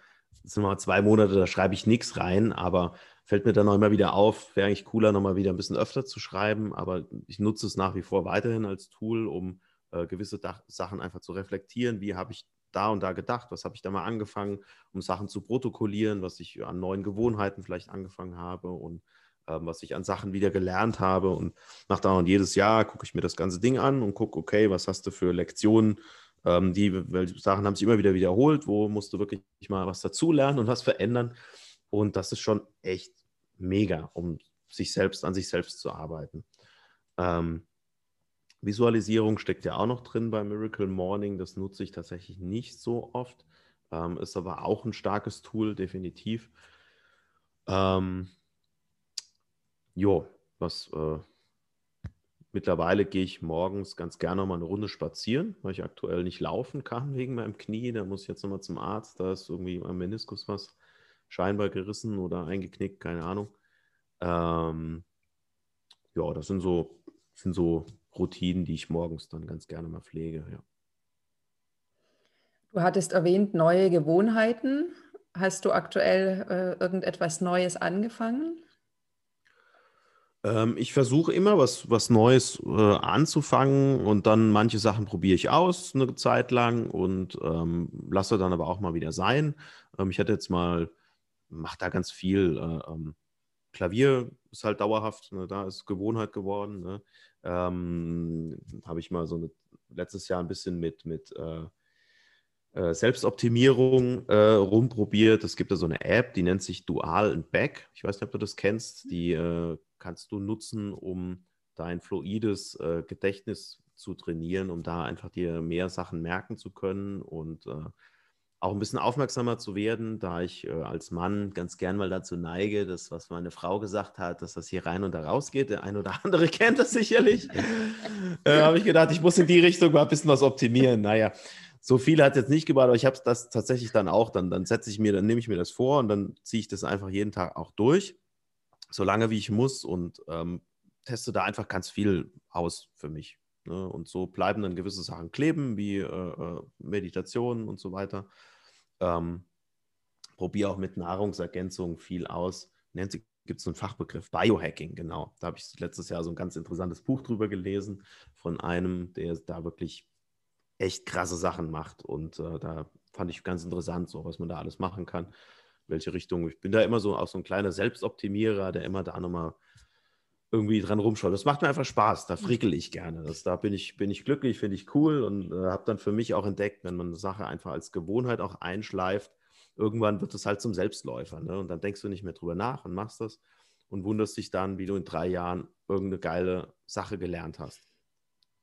sind mal zwei Monate, da schreibe ich nichts rein, aber fällt mir dann auch immer wieder auf, wäre eigentlich cooler, nochmal wieder ein bisschen öfter zu schreiben, aber ich nutze es nach wie vor weiterhin als Tool, um äh, gewisse Dach Sachen einfach zu reflektieren. Wie habe ich da und da gedacht? Was habe ich da mal angefangen, um Sachen zu protokollieren, was ich an neuen Gewohnheiten vielleicht angefangen habe und was ich an Sachen wieder gelernt habe. Und nach da und jedes Jahr gucke ich mir das ganze Ding an und gucke, okay, was hast du für Lektionen? Ähm, die Sachen haben sich immer wieder wiederholt. Wo musst du wirklich mal was dazulernen und was verändern? Und das ist schon echt mega, um sich selbst an sich selbst zu arbeiten. Ähm, Visualisierung steckt ja auch noch drin bei Miracle Morning. Das nutze ich tatsächlich nicht so oft. Ähm, ist aber auch ein starkes Tool, definitiv. Ähm, jo, was äh, mittlerweile gehe ich morgens ganz gerne mal eine Runde spazieren, weil ich aktuell nicht laufen kann wegen meinem Knie. Da muss ich jetzt nochmal zum Arzt. Da ist irgendwie am Meniskus was scheinbar gerissen oder eingeknickt, keine Ahnung. Ähm, ja, das sind so, sind so Routinen, die ich morgens dann ganz gerne mal pflege. Ja. Du hattest erwähnt, neue Gewohnheiten. Hast du aktuell äh, irgendetwas Neues angefangen? Ähm, ich versuche immer was, was Neues äh, anzufangen und dann manche Sachen probiere ich aus eine Zeit lang und ähm, lasse dann aber auch mal wieder sein. Ähm, ich hatte jetzt mal, mache da ganz viel. Äh, ähm, Klavier ist halt dauerhaft, ne, da ist Gewohnheit geworden. Ne? Ähm, Habe ich mal so eine, letztes Jahr ein bisschen mit, mit äh, äh, Selbstoptimierung äh, rumprobiert. Es gibt da so eine App, die nennt sich Dual and Back. Ich weiß nicht, ob du das kennst. Die äh, kannst du nutzen, um dein fluides äh, Gedächtnis zu trainieren, um da einfach dir mehr Sachen merken zu können und äh, auch ein bisschen aufmerksamer zu werden, da ich äh, als Mann ganz gern mal dazu neige, das, was meine Frau gesagt hat, dass das hier rein und da raus geht. Der ein oder andere kennt das sicherlich. äh, habe ich gedacht, ich muss in die Richtung mal ein bisschen was optimieren. Naja, so viel hat es jetzt nicht gebracht, aber ich habe das tatsächlich dann auch. Dann, dann setze ich mir, dann nehme ich mir das vor und dann ziehe ich das einfach jeden Tag auch durch, so lange wie ich muss und ähm, teste da einfach ganz viel aus für mich. Ne? Und so bleiben dann gewisse Sachen kleben, wie äh, äh Meditationen und so weiter. Ähm, probiere auch mit Nahrungsergänzung viel aus. Nennt sich gibt es einen Fachbegriff, Biohacking, genau. Da habe ich letztes Jahr so ein ganz interessantes Buch drüber gelesen von einem, der da wirklich echt krasse Sachen macht. Und äh, da fand ich ganz interessant, so was man da alles machen kann, welche Richtung. Ich bin da immer so auch so ein kleiner Selbstoptimierer, der immer da nochmal irgendwie dran rumschaut. Das macht mir einfach Spaß, da frickel ich gerne. Das, da bin ich, bin ich glücklich, finde ich cool und äh, habe dann für mich auch entdeckt, wenn man eine Sache einfach als Gewohnheit auch einschleift, irgendwann wird es halt zum Selbstläufer. Ne? Und dann denkst du nicht mehr drüber nach und machst das und wunderst dich dann, wie du in drei Jahren irgendeine geile Sache gelernt hast.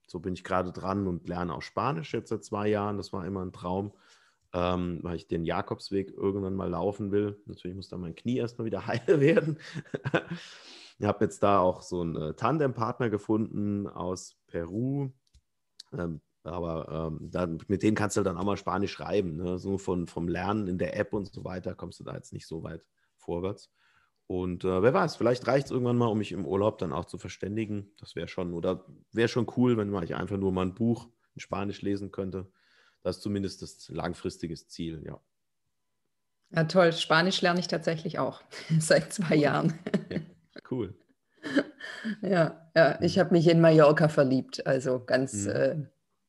So bin ich gerade dran und lerne auch Spanisch jetzt seit zwei Jahren. Das war immer ein Traum, ähm, weil ich den Jakobsweg irgendwann mal laufen will. Natürlich muss da mein Knie erstmal wieder heile werden. Ich habe jetzt da auch so einen äh, Tandempartner gefunden aus Peru. Ähm, aber ähm, dann, mit denen kannst du dann auch mal Spanisch schreiben. Ne? So von, vom Lernen in der App und so weiter kommst du da jetzt nicht so weit vorwärts. Und äh, wer weiß, vielleicht reicht es irgendwann mal, um mich im Urlaub dann auch zu verständigen. Das wäre schon, oder wäre schon cool, wenn man einfach nur mal ein Buch in Spanisch lesen könnte. Das ist zumindest das langfristige Ziel, ja. Ja, toll. Spanisch lerne ich tatsächlich auch seit zwei Jahren. Ja, cool. ja, ja, ich mhm. habe mich in Mallorca verliebt. Also ganz, mhm. äh,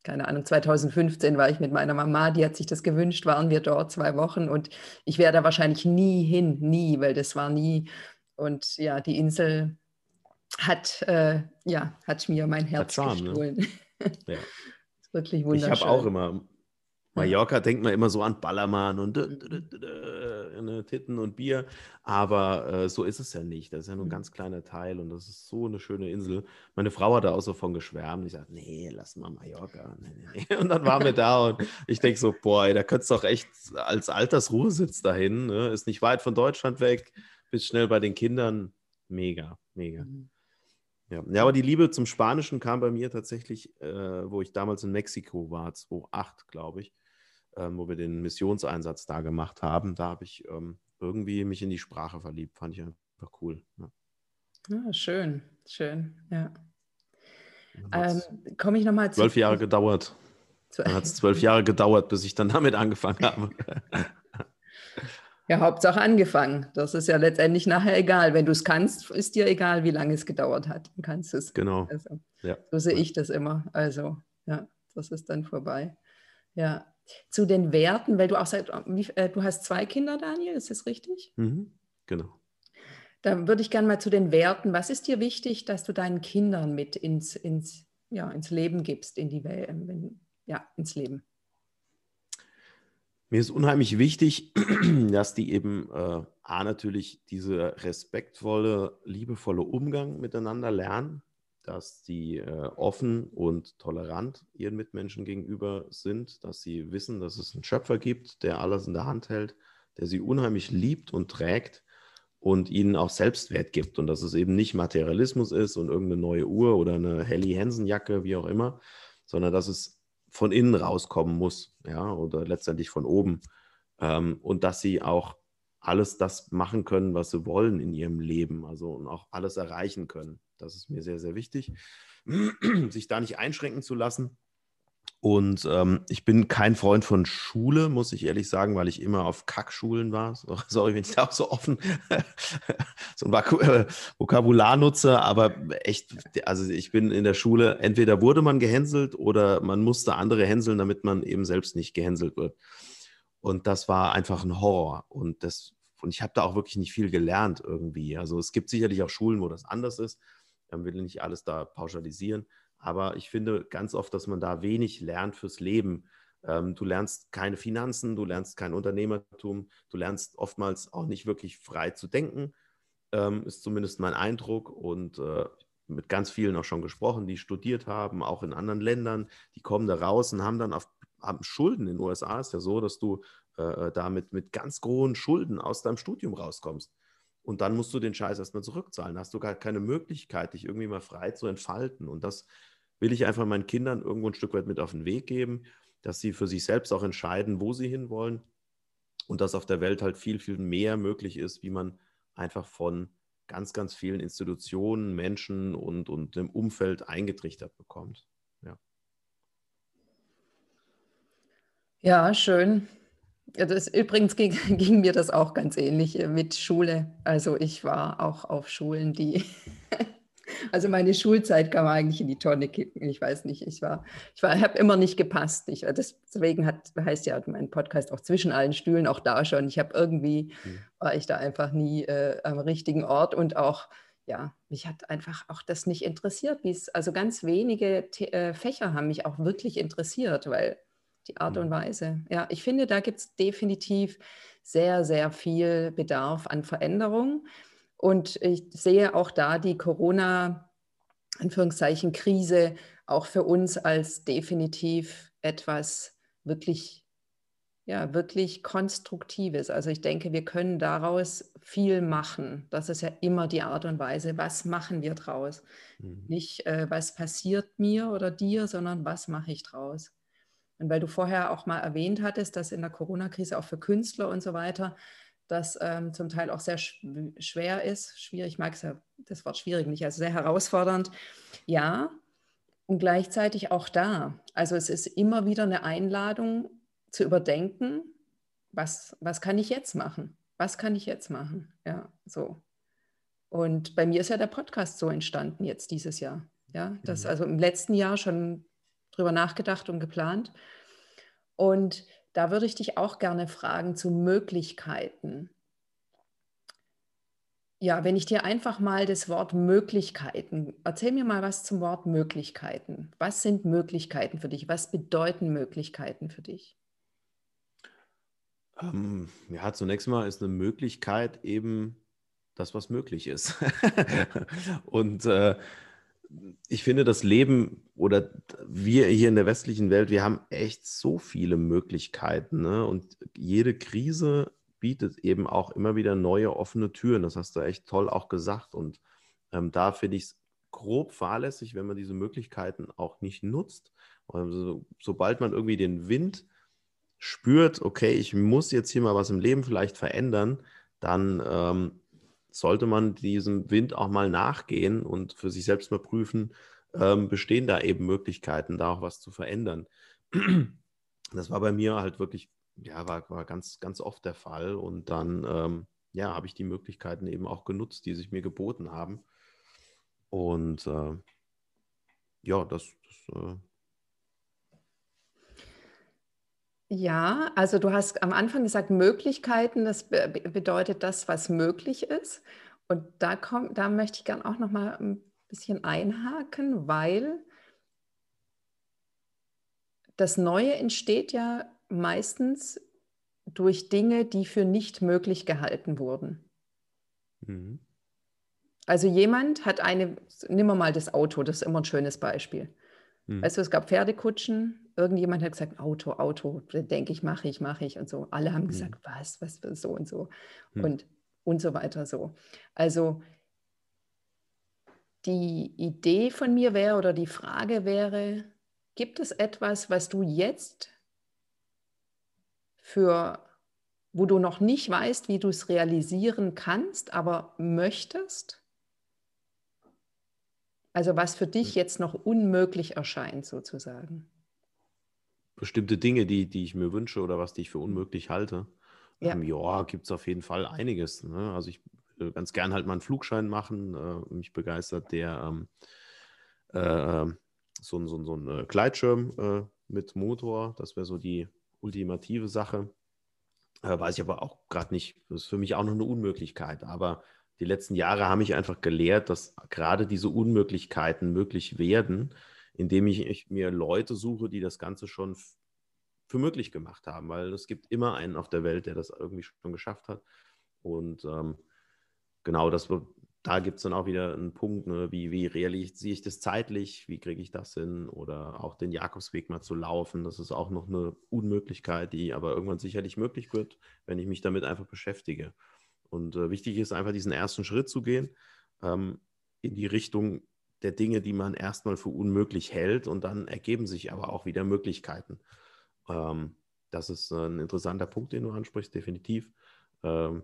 keine Ahnung, 2015 war ich mit meiner Mama, die hat sich das gewünscht, waren wir dort zwei Wochen und ich wäre da wahrscheinlich nie hin, nie, weil das war nie. Und ja, die Insel hat, äh, ja, hat mir mein Herz Charme, ne? gestohlen. Ne? Ja. wirklich wunderschön. Ich habe auch immer Mallorca denkt man immer so an Ballermann und äh, Titten und Bier, aber äh, so ist es ja nicht. Das ist ja nur ein mhm. ganz kleiner Teil und das ist so eine schöne Insel. Meine Frau hat da auch so von geschwärmt. Ich sagte, nee, lass mal Mallorca. Nee, nee, nee. Und dann waren wir da und ich denke so, boah, ey, da könntest du doch echt als Altersruhesitz dahin. Ne? Ist nicht weit von Deutschland weg, bist schnell bei den Kindern. Mega, mega. Mhm. Ja. ja, aber die Liebe zum Spanischen kam bei mir tatsächlich, äh, wo ich damals in Mexiko war, 2008, glaube ich ähm, wo wir den Missionseinsatz da gemacht haben. Da habe ich ähm, irgendwie mich in die Sprache verliebt. Fand ich einfach cool. Ja. Ah, schön, schön, ja. Ähm, Komme ich nochmal zu. Zwölf Jahre gedauert. Dann hat es zwölf Jahre gedauert, bis ich dann damit angefangen habe. Ja, Hauptsache angefangen. Das ist ja letztendlich nachher egal. Wenn du es kannst, ist dir egal, wie lange es gedauert hat. Du kannst es. Genau. Also, ja. So sehe ich das immer. Also, ja, das ist dann vorbei. Ja zu den Werten, weil du auch sagst, äh, du hast zwei Kinder, Daniel, ist das richtig? Mhm, genau. Da würde ich gerne mal zu den Werten. Was ist dir wichtig, dass du deinen Kindern mit ins, ins, ja, ins Leben gibst, in die Welt, ähm, ja, ins Leben? Mir ist unheimlich wichtig, dass die eben äh, A, natürlich diese respektvolle, liebevolle Umgang miteinander lernen dass sie äh, offen und tolerant ihren Mitmenschen gegenüber sind, dass sie wissen, dass es einen Schöpfer gibt, der alles in der Hand hält, der sie unheimlich liebt und trägt und ihnen auch Selbstwert gibt und dass es eben nicht Materialismus ist und irgendeine neue Uhr oder eine Helly Hansen Jacke, wie auch immer, sondern dass es von innen rauskommen muss, ja, oder letztendlich von oben ähm, und dass sie auch alles das machen können, was sie wollen in ihrem Leben, also und auch alles erreichen können. Das ist mir sehr, sehr wichtig, sich da nicht einschränken zu lassen. Und ähm, ich bin kein Freund von Schule, muss ich ehrlich sagen, weil ich immer auf Kackschulen war. Sorry, wenn ich da auch so offen so ein äh, Vokabular nutze, aber echt, also ich bin in der Schule, entweder wurde man gehänselt oder man musste andere hänseln, damit man eben selbst nicht gehänselt wird. Und das war einfach ein Horror. Und, das, und ich habe da auch wirklich nicht viel gelernt irgendwie. Also es gibt sicherlich auch Schulen, wo das anders ist. Ich will nicht alles da pauschalisieren. Aber ich finde ganz oft, dass man da wenig lernt fürs Leben. Ähm, du lernst keine Finanzen, du lernst kein Unternehmertum, du lernst oftmals auch nicht wirklich frei zu denken, ähm, ist zumindest mein Eindruck. Und äh, mit ganz vielen auch schon gesprochen, die studiert haben, auch in anderen Ländern, die kommen da raus und haben dann auf haben Schulden. In den USA ist ja so, dass du äh, äh damit mit ganz großen Schulden aus deinem Studium rauskommst. Und dann musst du den Scheiß erstmal zurückzahlen. Da hast du gar keine Möglichkeit, dich irgendwie mal frei zu entfalten. Und das will ich einfach meinen Kindern irgendwo ein Stück weit mit auf den Weg geben, dass sie für sich selbst auch entscheiden, wo sie hinwollen. Und dass auf der Welt halt viel, viel mehr möglich ist, wie man einfach von ganz, ganz vielen Institutionen, Menschen und, und dem Umfeld eingetrichtert bekommt. Ja. Ja, schön. Ja, das, übrigens ging, ging, mir das auch ganz ähnlich äh, mit Schule. Also ich war auch auf Schulen, die, also meine Schulzeit man eigentlich in die Tonne kippen. Ich weiß nicht, ich war, ich war, habe immer nicht gepasst. Ich, deswegen hat, heißt ja mein Podcast auch zwischen allen Stühlen, auch da schon. Ich habe irgendwie, mhm. war ich da einfach nie äh, am richtigen Ort und auch, ja, mich hat einfach auch das nicht interessiert. Also ganz wenige äh, Fächer haben mich auch wirklich interessiert, weil die Art und mhm. Weise. Ja, ich finde, da gibt es definitiv sehr, sehr viel Bedarf an Veränderung. Und ich sehe auch da die Corona, Anführungszeichen, Krise auch für uns als definitiv etwas wirklich, ja, wirklich Konstruktives. Also ich denke, wir können daraus viel machen. Das ist ja immer die Art und Weise, was machen wir draus? Mhm. Nicht, äh, was passiert mir oder dir, sondern was mache ich draus? Und weil du vorher auch mal erwähnt hattest, dass in der Corona-Krise auch für Künstler und so weiter das ähm, zum Teil auch sehr sch schwer ist. Schwierig, ich mag ja das Wort schwierig nicht, also sehr herausfordernd. Ja, und gleichzeitig auch da. Also es ist immer wieder eine Einladung zu überdenken, was, was kann ich jetzt machen? Was kann ich jetzt machen? Ja, so. Und bei mir ist ja der Podcast so entstanden jetzt dieses Jahr. Ja, das mhm. also im letzten Jahr schon drüber nachgedacht und geplant. Und da würde ich dich auch gerne fragen zu Möglichkeiten. Ja, wenn ich dir einfach mal das Wort Möglichkeiten, erzähl mir mal was zum Wort Möglichkeiten. Was sind Möglichkeiten für dich? Was bedeuten Möglichkeiten für dich? Ähm, ja, zunächst mal ist eine Möglichkeit eben das, was möglich ist. Und äh, ich finde, das Leben oder wir hier in der westlichen Welt, wir haben echt so viele Möglichkeiten. Ne? Und jede Krise bietet eben auch immer wieder neue offene Türen. Das hast du echt toll auch gesagt. Und ähm, da finde ich es grob fahrlässig, wenn man diese Möglichkeiten auch nicht nutzt. Also, sobald man irgendwie den Wind spürt, okay, ich muss jetzt hier mal was im Leben vielleicht verändern, dann ähm, sollte man diesem Wind auch mal nachgehen und für sich selbst mal prüfen, ähm, bestehen da eben Möglichkeiten, da auch was zu verändern. Das war bei mir halt wirklich, ja, war, war ganz, ganz oft der Fall. Und dann, ähm, ja, habe ich die Möglichkeiten eben auch genutzt, die sich mir geboten haben. Und äh, ja, das, das äh, Ja, also du hast am Anfang gesagt, Möglichkeiten, das bedeutet das, was möglich ist. Und da, komm, da möchte ich gerne auch noch mal ein bisschen einhaken, weil das Neue entsteht ja meistens durch Dinge, die für nicht möglich gehalten wurden. Mhm. Also jemand hat eine, nimm mal das Auto, das ist immer ein schönes Beispiel. Mhm. Weißt du, es gab Pferdekutschen, irgendjemand hat gesagt, Auto, Auto, denke ich, mache ich, mache ich und so. Alle haben mhm. gesagt, was, was, so und so mhm. und, und so weiter so. Also die Idee von mir wäre oder die Frage wäre, gibt es etwas, was du jetzt für, wo du noch nicht weißt, wie du es realisieren kannst, aber möchtest? Also was für dich jetzt noch unmöglich erscheint, sozusagen. Bestimmte Dinge, die, die ich mir wünsche oder was die ich für unmöglich halte. Ja, ähm, ja gibt es auf jeden Fall einiges. Ne? Also ich würde ganz gern halt mal einen Flugschein machen. Äh, mich begeistert der ähm, äh, so, so, so ein äh, Gleitschirm äh, mit Motor. Das wäre so die ultimative Sache. Äh, weiß ich aber auch gerade nicht. Das ist für mich auch noch eine Unmöglichkeit. Aber die letzten Jahre haben mich einfach gelehrt, dass gerade diese Unmöglichkeiten möglich werden, indem ich, ich mir Leute suche, die das Ganze schon für möglich gemacht haben, weil es gibt immer einen auf der Welt, der das irgendwie schon geschafft hat. Und ähm, genau, das, da gibt es dann auch wieder einen Punkt, ne, wie, wie realisiere ich das zeitlich, wie kriege ich das hin oder auch den Jakobsweg mal zu laufen. Das ist auch noch eine Unmöglichkeit, die aber irgendwann sicherlich möglich wird, wenn ich mich damit einfach beschäftige. Und äh, wichtig ist einfach diesen ersten Schritt zu gehen ähm, in die Richtung der Dinge, die man erstmal für unmöglich hält und dann ergeben sich aber auch wieder Möglichkeiten. Ähm, das ist ein interessanter Punkt, den du ansprichst, definitiv. Ähm,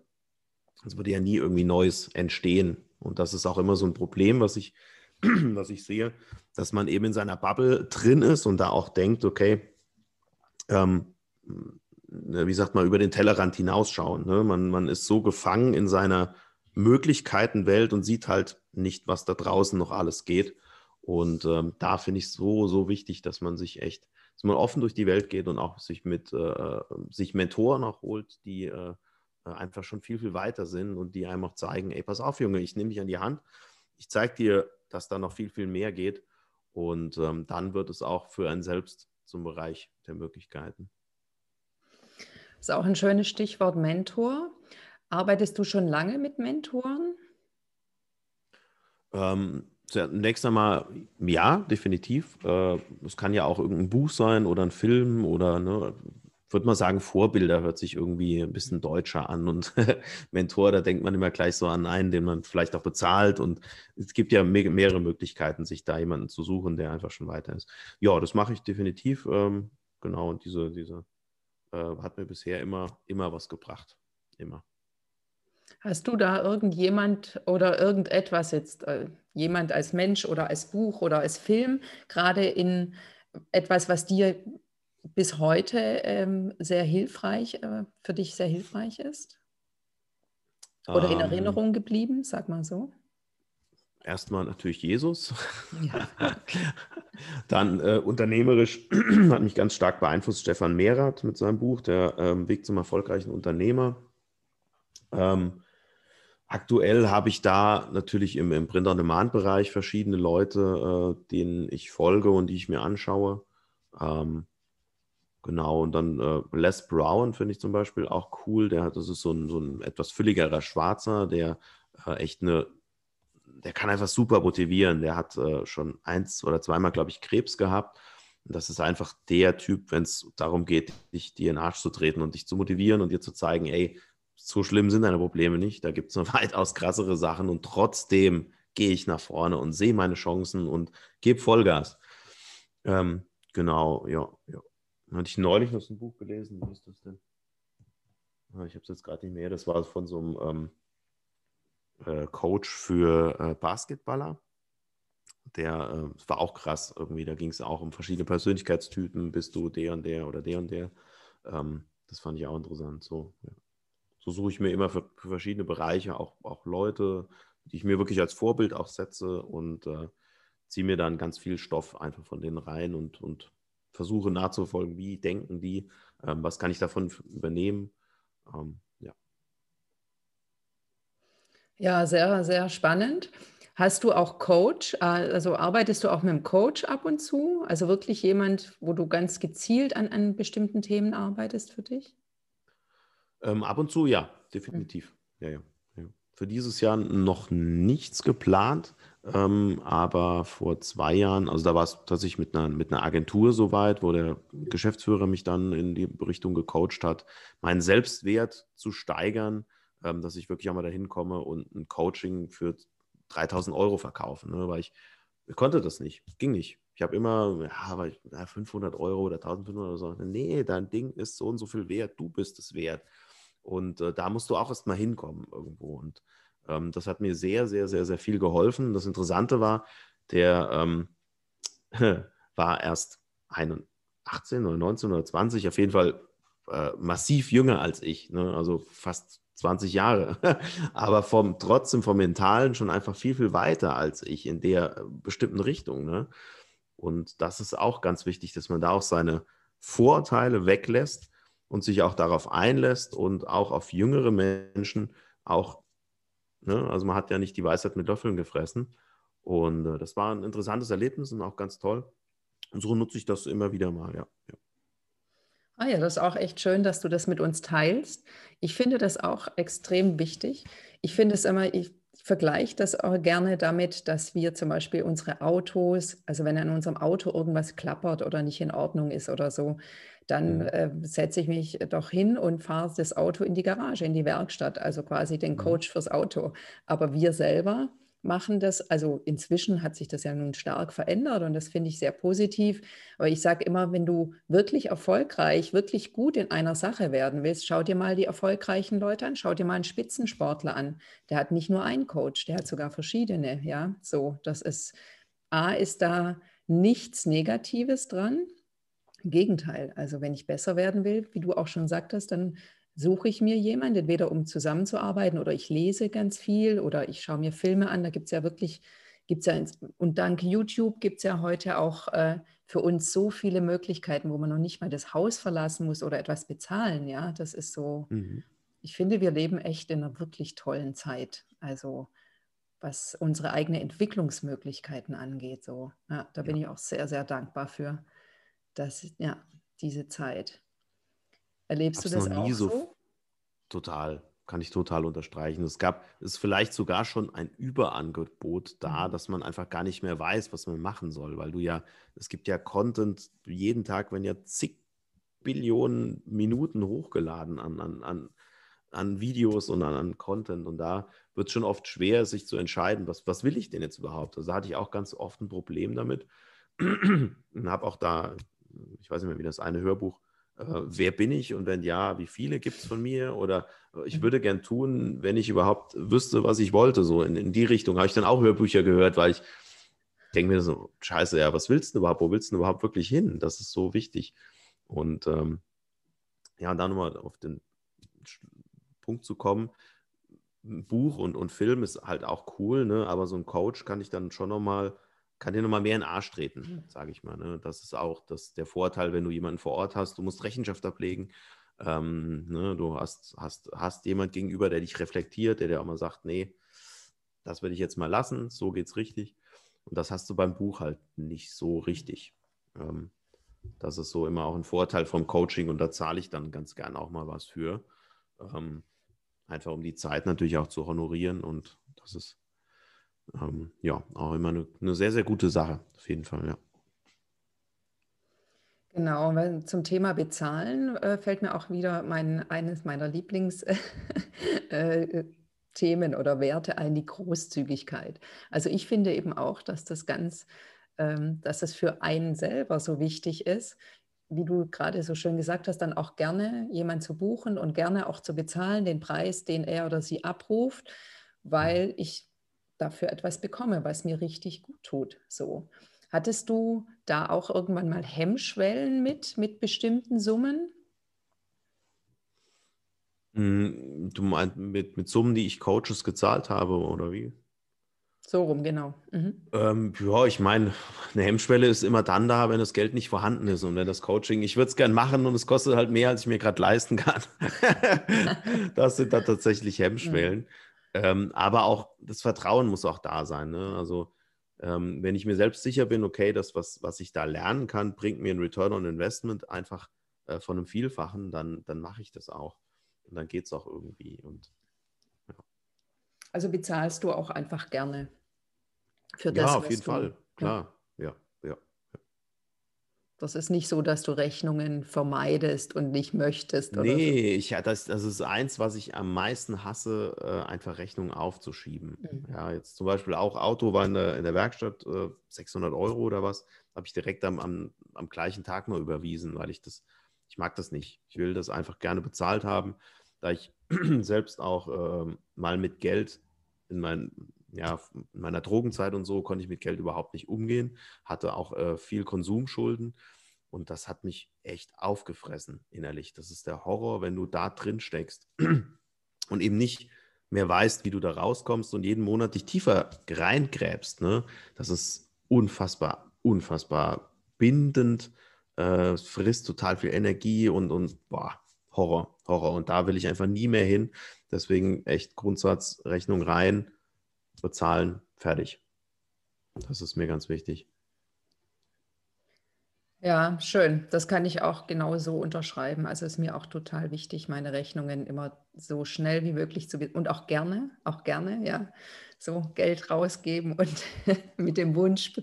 es würde ja nie irgendwie Neues entstehen. Und das ist auch immer so ein Problem, was ich, was ich sehe, dass man eben in seiner Bubble drin ist und da auch denkt, okay, ähm, wie sagt man, über den Tellerrand hinausschauen. Ne? Man, man ist so gefangen in seiner Möglichkeitenwelt und sieht halt nicht, was da draußen noch alles geht. Und ähm, da finde ich es so, so wichtig, dass man sich echt, dass man offen durch die Welt geht und auch sich mit äh, sich Mentoren auch holt, die äh, einfach schon viel, viel weiter sind und die einem auch zeigen, ey, pass auf, Junge, ich nehme dich an die Hand, ich zeige dir, dass da noch viel, viel mehr geht. Und ähm, dann wird es auch für einen selbst zum Bereich der Möglichkeiten. Das ist auch ein schönes Stichwort Mentor. Arbeitest du schon lange mit Mentoren? Ähm, zunächst einmal ja, definitiv. Äh, es kann ja auch irgendein Buch sein oder ein Film oder, ne, würde mal sagen, Vorbilder hört sich irgendwie ein bisschen deutscher an und Mentor, da denkt man immer gleich so an einen, den man vielleicht auch bezahlt und es gibt ja mehrere Möglichkeiten, sich da jemanden zu suchen, der einfach schon weiter ist. Ja, das mache ich definitiv. Ähm, genau, und diese, diese äh, hat mir bisher immer, immer was gebracht. Immer. Hast du da irgendjemand oder irgendetwas jetzt, äh, jemand als Mensch oder als Buch oder als Film, gerade in etwas, was dir bis heute ähm, sehr hilfreich, äh, für dich sehr hilfreich ist? Oder in ähm, Erinnerung geblieben, sag mal so? Erstmal natürlich Jesus. Ja. Dann äh, unternehmerisch hat mich ganz stark beeinflusst Stefan Mehrath mit seinem Buch, der ähm, Weg zum erfolgreichen Unternehmer. Ähm, aktuell habe ich da natürlich im, im Print-on-Demand-Bereich verschiedene Leute, äh, denen ich folge und die ich mir anschaue. Ähm, Genau, und dann äh, Les Brown finde ich zum Beispiel auch cool. Der das ist so ein, so ein etwas fülligerer Schwarzer, der äh, echt eine, der kann einfach super motivieren. Der hat äh, schon eins oder zweimal, glaube ich, Krebs gehabt. Das ist einfach der Typ, wenn es darum geht, dich dir in den Arsch zu treten und dich zu motivieren und dir zu zeigen, ey, so schlimm sind deine Probleme nicht. Da gibt es noch weitaus krassere Sachen und trotzdem gehe ich nach vorne und sehe meine Chancen und gebe Vollgas. Ähm, genau, ja, ja. Hatte ich neulich noch so ein Buch gelesen. Wie ist das denn? Ah, ich habe es jetzt gerade nicht mehr. Das war von so einem ähm, äh, Coach für äh, Basketballer. Der äh, war auch krass irgendwie. Da ging es auch um verschiedene Persönlichkeitstypen. Bist du der und der oder der und der? Ähm, das fand ich auch interessant. So, ja. So suche ich mir immer für, für, verschiedene Bereiche auch, auch Leute, die ich mir wirklich als Vorbild auch setze und äh, ziehe mir dann ganz viel Stoff einfach von denen rein und, und versuche nachzuverfolgen, wie denken die, ähm, was kann ich davon übernehmen. Ähm, ja. ja, sehr, sehr spannend. Hast du auch Coach? Also arbeitest du auch mit einem Coach ab und zu? Also wirklich jemand, wo du ganz gezielt an, an bestimmten Themen arbeitest für dich? Ähm, ab und zu, ja, definitiv. Ja, ja, ja. Für dieses Jahr noch nichts geplant. Ähm, aber vor zwei Jahren, also da war es tatsächlich mit einer, mit einer Agentur soweit, wo der Geschäftsführer mich dann in die Richtung gecoacht hat, meinen Selbstwert zu steigern, ähm, dass ich wirklich einmal dahin komme und ein Coaching für 3000 Euro verkaufen, ne, weil ich, ich konnte das nicht, ging nicht. Ich habe immer, ja, 500 Euro oder 1500 oder so. Nee, dein Ding ist so und so viel wert, du bist es wert. Und äh, da musst du auch erst mal hinkommen irgendwo. Und ähm, das hat mir sehr, sehr, sehr, sehr viel geholfen. Das Interessante war, der ähm, war erst 18 oder 19 oder 20, auf jeden Fall äh, massiv jünger als ich, ne? also fast 20 Jahre, aber vom, trotzdem vom Mentalen schon einfach viel, viel weiter als ich in der äh, bestimmten Richtung. Ne? Und das ist auch ganz wichtig, dass man da auch seine Vorteile weglässt und sich auch darauf einlässt und auch auf jüngere Menschen auch Ne? Also man hat ja nicht die Weisheit mit Löffeln gefressen. Und äh, das war ein interessantes Erlebnis und auch ganz toll. Und so nutze ich das immer wieder mal, ja. ja. Ah ja, das ist auch echt schön, dass du das mit uns teilst. Ich finde das auch extrem wichtig. Ich finde es immer, ich vergleiche das auch gerne damit, dass wir zum Beispiel unsere Autos, also wenn an unserem Auto irgendwas klappert oder nicht in Ordnung ist oder so, dann äh, setze ich mich doch hin und fahre das Auto in die Garage, in die Werkstatt, also quasi den mhm. Coach fürs Auto. Aber wir selber machen das, also inzwischen hat sich das ja nun stark verändert und das finde ich sehr positiv. Aber ich sage immer, wenn du wirklich erfolgreich, wirklich gut in einer Sache werden willst, schau dir mal die erfolgreichen Leute an, schau dir mal einen Spitzensportler an. Der hat nicht nur einen Coach, der hat sogar verschiedene. Ja, so, das ist, A, ist da nichts Negatives dran. Im Gegenteil, also wenn ich besser werden will, wie du auch schon sagtest, dann suche ich mir jemanden, entweder um zusammenzuarbeiten oder ich lese ganz viel oder ich schaue mir Filme an. Da gibt es ja wirklich, gibt's ja, und dank YouTube gibt es ja heute auch äh, für uns so viele Möglichkeiten, wo man noch nicht mal das Haus verlassen muss oder etwas bezahlen. Ja, das ist so, mhm. ich finde, wir leben echt in einer wirklich tollen Zeit. Also was unsere eigenen Entwicklungsmöglichkeiten angeht. So, ja, da bin ich auch sehr, sehr dankbar für das, ja, diese Zeit. Erlebst Hab's du das auch so, so? Total, kann ich total unterstreichen. Es gab, es ist vielleicht sogar schon ein Überangebot da, mhm. dass man einfach gar nicht mehr weiß, was man machen soll, weil du ja, es gibt ja Content jeden Tag, wenn ja zig Billionen Minuten hochgeladen an, an, an, an Videos und an, an Content und da wird es schon oft schwer, sich zu entscheiden, was, was will ich denn jetzt überhaupt? Also da hatte ich auch ganz oft ein Problem damit und habe auch da ich weiß nicht mehr, wie das eine Hörbuch äh, wer bin ich und wenn ja, wie viele gibt es von mir? Oder äh, ich würde gern tun, wenn ich überhaupt wüsste, was ich wollte. So in, in die Richtung habe ich dann auch Hörbücher gehört, weil ich denke mir so, scheiße, ja, was willst du überhaupt? Wo willst du überhaupt wirklich hin? Das ist so wichtig. Und ähm, ja, dann nochmal auf den Punkt zu kommen, Buch und, und Film ist halt auch cool, ne? aber so ein Coach kann ich dann schon nochmal, kann dir nochmal mehr in den Arsch treten, sage ich mal. Ne? Das ist auch das, der Vorteil, wenn du jemanden vor Ort hast, du musst Rechenschaft ablegen. Ähm, ne? Du hast, hast, hast jemand gegenüber, der dich reflektiert, der dir auch mal sagt, nee, das werde ich jetzt mal lassen, so geht's richtig. Und das hast du beim Buch halt nicht so richtig. Ähm, das ist so immer auch ein Vorteil vom Coaching und da zahle ich dann ganz gern auch mal was für. Ähm, einfach um die Zeit natürlich auch zu honorieren und das ist ähm, ja auch immer eine, eine, sehr, sehr gute Sache, auf jeden Fall, ja. Genau, zum Thema Bezahlen äh, fällt mir auch wieder mein, eines meiner Lieblingsthemen äh, oder Werte ein, die Großzügigkeit. Also ich finde eben auch, dass das ganz, ähm, dass das für einen selber so wichtig ist, wie du gerade so schön gesagt hast, dann auch gerne jemand zu buchen und gerne auch zu bezahlen, den Preis, den er oder sie abruft, weil ich dafür etwas bekomme, was mir richtig gut tut. So. Hattest du da auch irgendwann mal Hemmschwellen mit, mit bestimmten Summen? Du meinst mit, mit Summen, die ich Coaches gezahlt habe, oder wie? So rum, genau. Mhm. Ähm, ja, ich meine, eine Hemmschwelle ist immer dann da, wenn das Geld nicht vorhanden ist und wenn das Coaching, ich würde es gern machen und es kostet halt mehr, als ich mir gerade leisten kann. das sind da tatsächlich Hemmschwellen. Mhm. Ähm, aber auch das Vertrauen muss auch da sein. Ne? Also ähm, wenn ich mir selbst sicher bin, okay, das, was, was ich da lernen kann, bringt mir ein Return on Investment einfach äh, von einem Vielfachen, dann, dann mache ich das auch. Und dann geht es auch irgendwie. Und also bezahlst du auch einfach gerne für das? Ja, auf jeden Fall, klar. Ja. ja, ja. Das ist nicht so, dass du Rechnungen vermeidest und nicht möchtest. Oder nee, so. ich, das, das ist eins, was ich am meisten hasse, äh, einfach Rechnungen aufzuschieben. Mhm. Ja, jetzt zum Beispiel auch Auto war in der, in der Werkstatt äh, 600 Euro oder was, habe ich direkt am, am, am gleichen Tag mal überwiesen, weil ich das, ich mag das nicht. Ich will das einfach gerne bezahlt haben, da ich selbst auch äh, mal mit Geld in, mein, ja, in meiner Drogenzeit und so konnte ich mit Geld überhaupt nicht umgehen, hatte auch äh, viel Konsumschulden und das hat mich echt aufgefressen innerlich. Das ist der Horror, wenn du da drin steckst und eben nicht mehr weißt, wie du da rauskommst und jeden Monat dich tiefer reingräbst. Ne? Das ist unfassbar, unfassbar bindend, äh, frisst total viel Energie und, und boah, Horror, Horror. Und da will ich einfach nie mehr hin. Deswegen echt Grundsatzrechnung rein, bezahlen, fertig. Das ist mir ganz wichtig. Ja, schön. Das kann ich auch genauso unterschreiben. Also ist mir auch total wichtig, meine Rechnungen immer so schnell wie möglich zu und auch gerne, auch gerne, ja, so Geld rausgeben und mit dem Wunsch,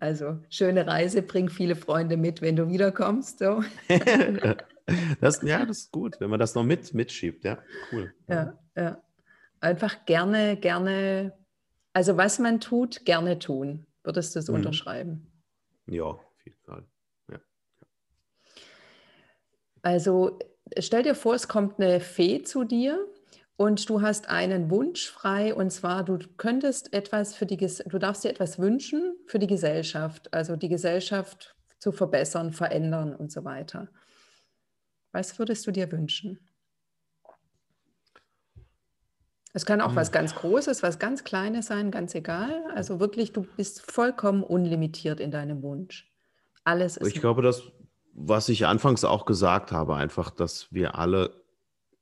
also schöne Reise, bring viele Freunde mit, wenn du wiederkommst. So. das, ja, das ist gut, wenn man das noch mit mitschiebt, ja, cool. Ja, ja. Einfach gerne, gerne, also was man tut, gerne tun. Würdest du es mhm. unterschreiben? Ja, auf jeden Fall. Also stell dir vor, es kommt eine Fee zu dir und du hast einen Wunsch frei und zwar du könntest etwas für die du darfst dir etwas wünschen für die Gesellschaft, also die Gesellschaft zu verbessern, verändern und so weiter. Was würdest du dir wünschen? Es kann auch hm. was ganz Großes, was ganz Kleines sein, ganz egal. Also wirklich, du bist vollkommen unlimitiert in deinem Wunsch. Alles ist. Ich glaube, das was ich anfangs auch gesagt habe, einfach, dass wir alle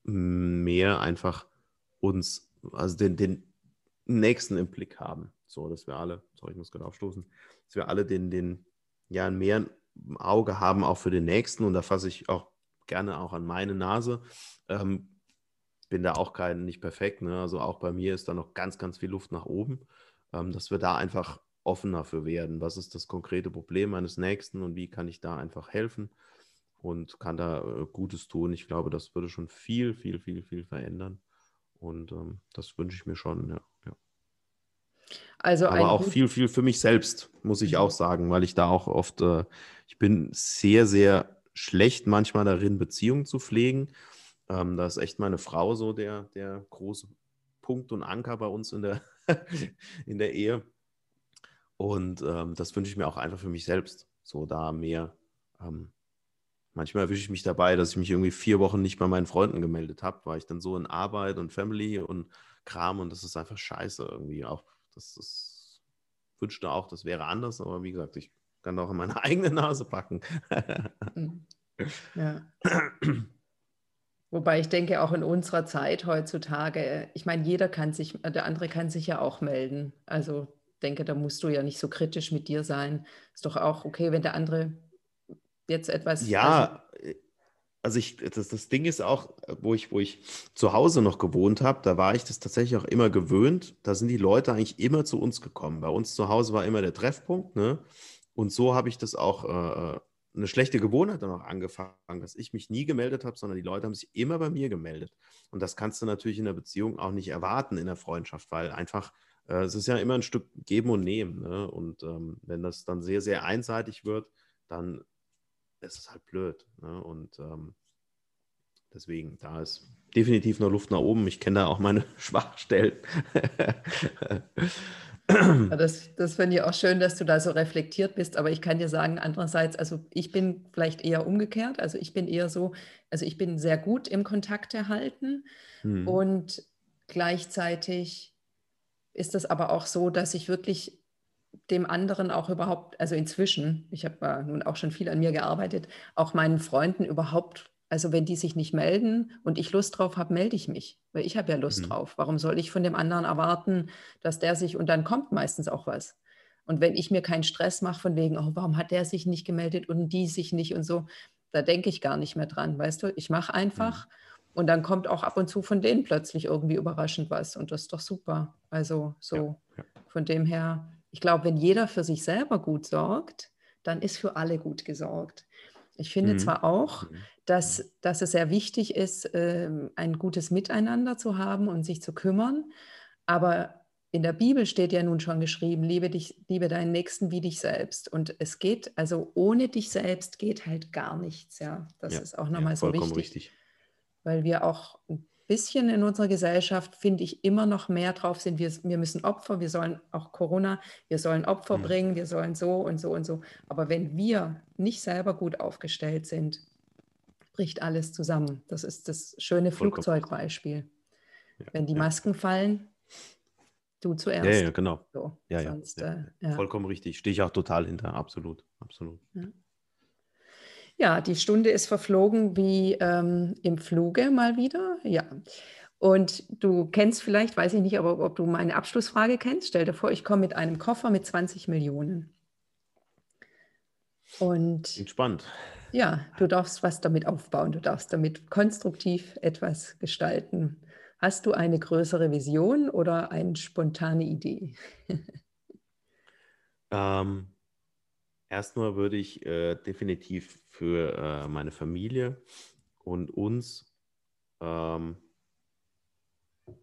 mehr einfach uns, also den, den nächsten im Blick haben. So, dass wir alle, sorry, ich muss gerade aufstoßen, dass wir alle den, den, ja, mehr im Auge haben, auch für den nächsten. Und da fasse ich auch gerne auch an meine Nase. Ähm, bin da auch kein, nicht perfekt. Ne? Also auch bei mir ist da noch ganz, ganz viel Luft nach oben, ähm, dass wir da einfach offener für werden. Was ist das konkrete Problem meines Nächsten und wie kann ich da einfach helfen und kann da äh, Gutes tun? Ich glaube, das würde schon viel, viel, viel, viel verändern. Und ähm, das wünsche ich mir schon, ja. ja. Also Aber auch viel, viel für mich selbst, muss ich mhm. auch sagen, weil ich da auch oft, äh, ich bin sehr, sehr schlecht manchmal darin, Beziehungen zu pflegen. Ähm, da ist echt meine Frau so der, der große Punkt und Anker bei uns in der, in der Ehe. Und ähm, das wünsche ich mir auch einfach für mich selbst. So da mehr. Ähm, manchmal erwische ich mich dabei, dass ich mich irgendwie vier Wochen nicht bei meinen Freunden gemeldet habe, weil ich dann so in Arbeit und Family und Kram und das ist einfach scheiße irgendwie. Auch das ist, wünschte auch, das wäre anders, aber wie gesagt, ich kann auch in meine eigene Nase packen. Mhm. ja. Wobei ich denke, auch in unserer Zeit heutzutage, ich meine, jeder kann sich, der andere kann sich ja auch melden. Also denke, da musst du ja nicht so kritisch mit dir sein. Ist doch auch okay, wenn der andere jetzt etwas. Ja, also, also ich, das, das Ding ist auch, wo ich, wo ich zu Hause noch gewohnt habe, da war ich das tatsächlich auch immer gewöhnt. Da sind die Leute eigentlich immer zu uns gekommen. Bei uns zu Hause war immer der Treffpunkt, ne? Und so habe ich das auch äh, eine schlechte Gewohnheit dann auch angefangen, dass ich mich nie gemeldet habe, sondern die Leute haben sich immer bei mir gemeldet. Und das kannst du natürlich in der Beziehung auch nicht erwarten, in der Freundschaft, weil einfach äh, es ist ja immer ein Stück Geben und Nehmen. Ne? Und ähm, wenn das dann sehr, sehr einseitig wird, dann ist es halt blöd. Ne? Und ähm, deswegen, da ist definitiv noch Luft nach oben. Ich kenne da auch meine Schwachstellen. Ja, das, das finde ich auch schön, dass du da so reflektiert bist. Aber ich kann dir sagen, andererseits, also ich bin vielleicht eher umgekehrt. Also ich bin eher so, also ich bin sehr gut im Kontakt erhalten hm. und gleichzeitig ist es aber auch so, dass ich wirklich dem anderen auch überhaupt, also inzwischen, ich habe äh, nun auch schon viel an mir gearbeitet, auch meinen Freunden überhaupt also wenn die sich nicht melden und ich Lust drauf habe, melde ich mich, weil ich habe ja Lust mhm. drauf. Warum soll ich von dem anderen erwarten, dass der sich und dann kommt meistens auch was. Und wenn ich mir keinen Stress mache von wegen, oh, warum hat der sich nicht gemeldet und die sich nicht und so, da denke ich gar nicht mehr dran, weißt du? Ich mache einfach mhm. und dann kommt auch ab und zu von denen plötzlich irgendwie überraschend was und das ist doch super. Also so ja, ja. von dem her, ich glaube, wenn jeder für sich selber gut sorgt, dann ist für alle gut gesorgt. Ich finde mhm. zwar auch, mhm dass, dass es sehr wichtig ist, ähm, ein gutes Miteinander zu haben und sich zu kümmern. Aber in der Bibel steht ja nun schon geschrieben, liebe, dich, liebe deinen Nächsten wie dich selbst. Und es geht, also ohne dich selbst geht halt gar nichts. Ja, das ja, ist auch nochmal ja, so wichtig, richtig. Weil wir auch bisschen in unserer Gesellschaft, finde ich, immer noch mehr drauf sind. Wir, wir müssen Opfer, wir sollen auch Corona, wir sollen Opfer mhm. bringen, wir sollen so und so und so. Aber wenn wir nicht selber gut aufgestellt sind, bricht alles zusammen. Das ist das schöne Flugzeugbeispiel. Ja, Wenn die Masken fallen, du zuerst. Ja, ja genau. So, ja, sonst, ja, äh, Vollkommen richtig. Stehe ich auch total hinter. Absolut. Absolut. Ja. die Stunde ist verflogen wie ähm, im Fluge mal wieder. Ja. Und du kennst vielleicht, weiß ich nicht, aber ob du meine Abschlussfrage kennst. Stell dir vor, ich komme mit einem Koffer mit 20 Millionen. Und Entspannt. Ja, du darfst was damit aufbauen, du darfst damit konstruktiv etwas gestalten. Hast du eine größere Vision oder eine spontane Idee? ähm, erstmal würde ich äh, definitiv für äh, meine Familie und uns ähm,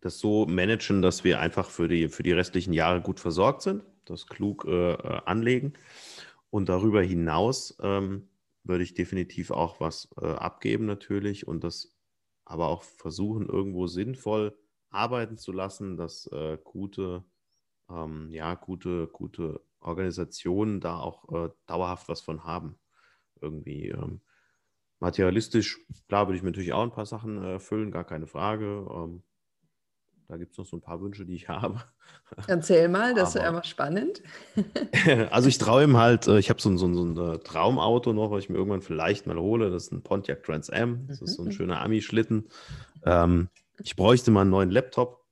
das so managen, dass wir einfach für die, für die restlichen Jahre gut versorgt sind, das klug äh, äh anlegen. Und darüber hinaus ähm, würde ich definitiv auch was äh, abgeben natürlich und das aber auch versuchen, irgendwo sinnvoll arbeiten zu lassen, dass äh, gute, ähm, ja, gute, gute Organisationen da auch äh, dauerhaft was von haben. Irgendwie ähm, materialistisch, klar, würde ich mir natürlich auch ein paar Sachen erfüllen, gar keine Frage. Ähm, da gibt es noch so ein paar Wünsche, die ich habe. Erzähl mal, das ist aber spannend. also ich träume halt, äh, ich habe so, so, so, ein äh, Traumauto noch, was ich mir irgendwann vielleicht mal hole. Das ist ein Pontiac Trans Am. Das ist so ein mhm. schöner Ami-Schlitten. Ähm, ich bräuchte mal einen neuen Laptop.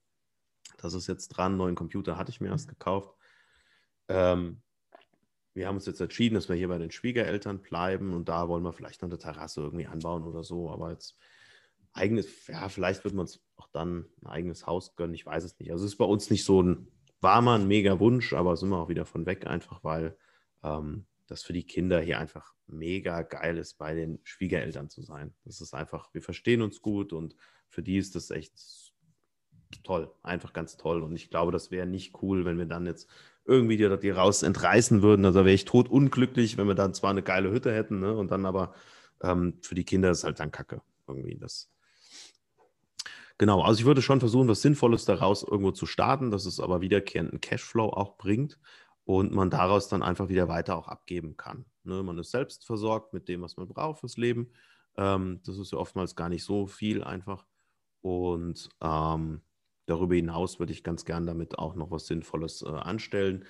Das ist jetzt dran. Einen neuen Computer hatte ich mir erst gekauft. Ähm, wir haben uns jetzt entschieden, dass wir hier bei den Schwiegereltern bleiben und da wollen wir vielleicht noch eine Terrasse irgendwie anbauen oder so. Aber jetzt eigenes, ja, vielleicht wird man uns auch dann ein eigenes Haus gönnen, ich weiß es nicht. Also es ist bei uns nicht so ein warmer, ein mega Wunsch, aber sind wir auch wieder von weg, einfach weil ähm, das für die Kinder hier einfach mega geil ist, bei den Schwiegereltern zu sein. Das ist einfach, wir verstehen uns gut und für die ist das echt toll, einfach ganz toll. Und ich glaube, das wäre nicht cool, wenn wir dann jetzt irgendwie die, die raus entreißen würden. Also wäre ich tot unglücklich, wenn wir dann zwar eine geile Hütte hätten ne, und dann aber ähm, für die Kinder ist halt dann Kacke. Irgendwie das. Genau, also ich würde schon versuchen, was Sinnvolles daraus irgendwo zu starten, dass es aber wiederkehrenden Cashflow auch bringt und man daraus dann einfach wieder weiter auch abgeben kann. Ne? Man ist selbst versorgt mit dem, was man braucht fürs Leben. Ähm, das ist ja oftmals gar nicht so viel einfach. Und ähm, darüber hinaus würde ich ganz gern damit auch noch was Sinnvolles äh, anstellen.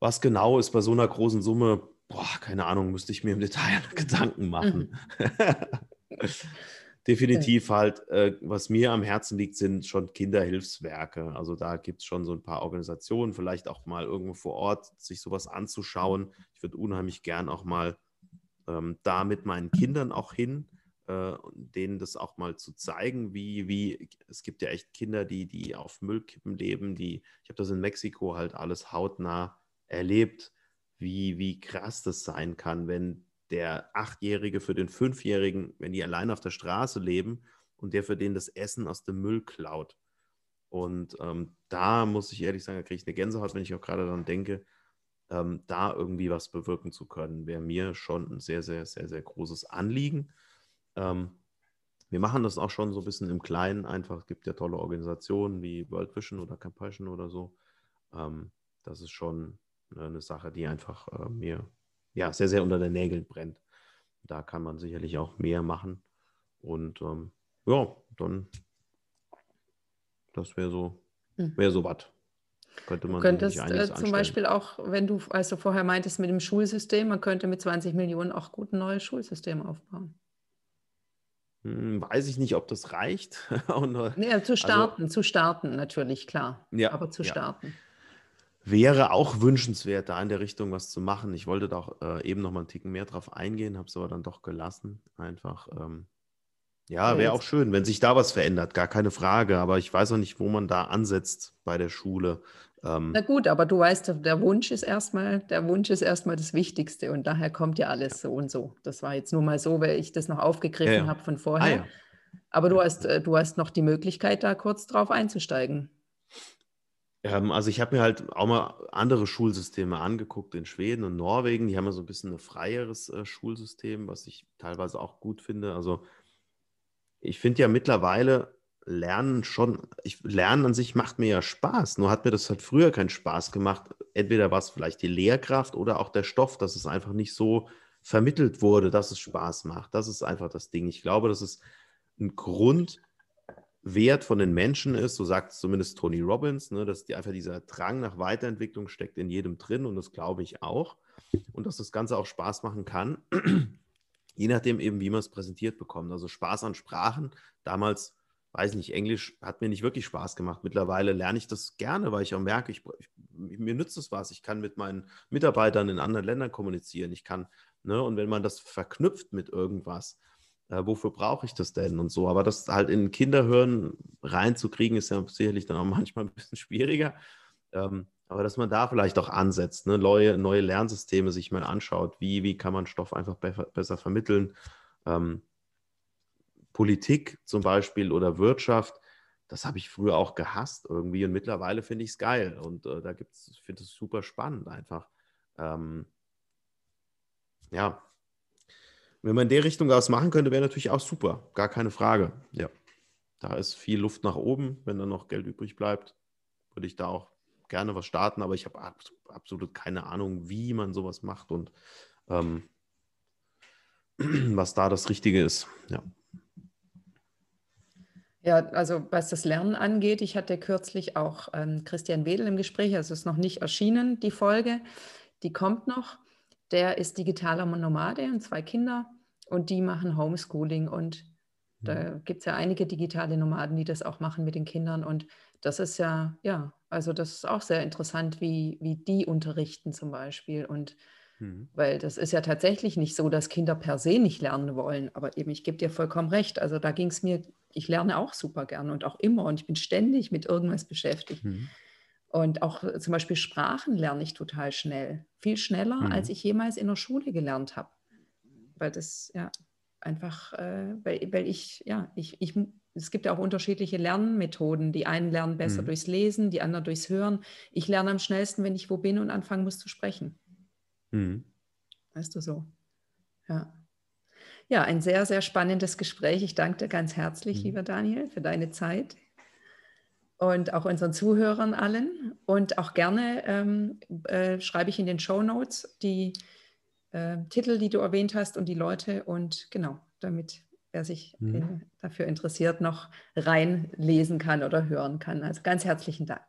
Was genau ist bei so einer großen Summe? Boah, keine Ahnung, müsste ich mir im Detail Gedanken machen. Mhm. Definitiv halt, äh, was mir am Herzen liegt, sind schon Kinderhilfswerke. Also da gibt es schon so ein paar Organisationen, vielleicht auch mal irgendwo vor Ort, sich sowas anzuschauen. Ich würde unheimlich gern auch mal ähm, da mit meinen Kindern auch hin, äh, denen das auch mal zu zeigen, wie, wie, es gibt ja echt Kinder, die, die auf Müllkippen leben, die, ich habe das in Mexiko halt alles hautnah erlebt, wie, wie krass das sein kann, wenn der Achtjährige für den Fünfjährigen, wenn die allein auf der Straße leben und der für den das Essen aus dem Müll klaut. Und ähm, da muss ich ehrlich sagen, da kriege ich eine Gänsehaut, wenn ich auch gerade daran denke, ähm, da irgendwie was bewirken zu können, wäre mir schon ein sehr, sehr, sehr, sehr großes Anliegen. Ähm, wir machen das auch schon so ein bisschen im Kleinen einfach. Es gibt ja tolle Organisationen wie World Vision oder Compassion oder so. Ähm, das ist schon eine Sache, die einfach äh, mir ja, sehr, sehr unter den Nägeln brennt. Da kann man sicherlich auch mehr machen. Und ähm, ja, dann, das wäre so, hm. wäre so was. Könnte man du könntest äh, zum Beispiel auch, wenn du, also vorher meintest mit dem Schulsystem, man könnte mit 20 Millionen auch gut ein neues Schulsystem aufbauen. Hm, weiß ich nicht, ob das reicht. nee, äh, zu also starten, also, zu starten natürlich, klar. Ja, aber zu starten. Ja wäre auch wünschenswert, da in der Richtung was zu machen. Ich wollte da auch äh, eben noch mal einen Ticken mehr drauf eingehen, habe es aber dann doch gelassen. Einfach, ähm, ja, wäre auch schön, wenn sich da was verändert, gar keine Frage. Aber ich weiß auch nicht, wo man da ansetzt bei der Schule. Ähm, Na gut, aber du weißt, der Wunsch ist erstmal, der Wunsch ist erstmal das Wichtigste und daher kommt ja alles so und so. Das war jetzt nur mal so, weil ich das noch aufgegriffen ja, ja. habe von vorher. Ah, ja. Aber du hast, äh, du hast noch die Möglichkeit, da kurz drauf einzusteigen. Ähm, also ich habe mir halt auch mal andere Schulsysteme angeguckt in Schweden und Norwegen. Die haben ja so ein bisschen ein freieres äh, Schulsystem, was ich teilweise auch gut finde. Also ich finde ja mittlerweile Lernen schon, ich, Lernen an sich macht mir ja Spaß. Nur hat mir das halt früher keinen Spaß gemacht. Entweder war es vielleicht die Lehrkraft oder auch der Stoff, dass es einfach nicht so vermittelt wurde, dass es Spaß macht. Das ist einfach das Ding. Ich glaube, das ist ein Grund, Wert von den Menschen ist, so sagt zumindest Tony Robbins, ne, dass die, einfach dieser Drang nach Weiterentwicklung steckt in jedem drin und das glaube ich auch. Und dass das Ganze auch Spaß machen kann, je nachdem eben, wie man es präsentiert bekommt. Also Spaß an Sprachen, damals, weiß nicht, Englisch hat mir nicht wirklich Spaß gemacht. Mittlerweile lerne ich das gerne, weil ich auch merke, ich, ich, mir nützt es was. Ich kann mit meinen Mitarbeitern in anderen Ländern kommunizieren. Ich kann, ne, und wenn man das verknüpft mit irgendwas, äh, wofür brauche ich das denn und so. Aber das halt in Kinderhirn reinzukriegen, ist ja sicherlich dann auch manchmal ein bisschen schwieriger. Ähm, aber dass man da vielleicht auch ansetzt, ne? neue, neue Lernsysteme sich mal anschaut, wie, wie kann man Stoff einfach be besser vermitteln. Ähm, Politik zum Beispiel oder Wirtschaft, das habe ich früher auch gehasst irgendwie und mittlerweile finde ich es geil und äh, da gibt es, ich finde es super spannend einfach. Ähm, ja, wenn man in der Richtung was machen könnte, wäre natürlich auch super. Gar keine Frage. Ja. Da ist viel Luft nach oben. Wenn dann noch Geld übrig bleibt, würde ich da auch gerne was starten. Aber ich habe absolut keine Ahnung, wie man sowas macht und ähm, was da das Richtige ist. Ja. Ja, also was das Lernen angeht, ich hatte kürzlich auch ähm, Christian Wedel im Gespräch, also es ist noch nicht erschienen, die Folge, die kommt noch der ist digitaler Nomade und zwei Kinder und die machen Homeschooling und mhm. da gibt es ja einige digitale Nomaden, die das auch machen mit den Kindern und das ist ja, ja, also das ist auch sehr interessant, wie, wie die unterrichten zum Beispiel und mhm. weil das ist ja tatsächlich nicht so, dass Kinder per se nicht lernen wollen, aber eben, ich gebe dir vollkommen recht, also da ging es mir, ich lerne auch super gerne und auch immer und ich bin ständig mit irgendwas beschäftigt. Mhm. Und auch äh, zum Beispiel Sprachen lerne ich total schnell. Viel schneller, mhm. als ich jemals in der Schule gelernt habe. Weil das ja einfach, äh, weil, weil ich, ja, ich, ich, es gibt ja auch unterschiedliche Lernmethoden. Die einen lernen besser mhm. durchs Lesen, die anderen durchs Hören. Ich lerne am schnellsten, wenn ich wo bin und anfangen muss zu sprechen. Mhm. Weißt du so? Ja. Ja, ein sehr, sehr spannendes Gespräch. Ich danke dir ganz herzlich, mhm. lieber Daniel, für deine Zeit und auch unseren Zuhörern allen. Und auch gerne ähm, äh, schreibe ich in den Show Notes die äh, Titel, die du erwähnt hast und die Leute. Und genau, damit wer sich mhm. in, dafür interessiert, noch reinlesen kann oder hören kann. Also ganz herzlichen Dank.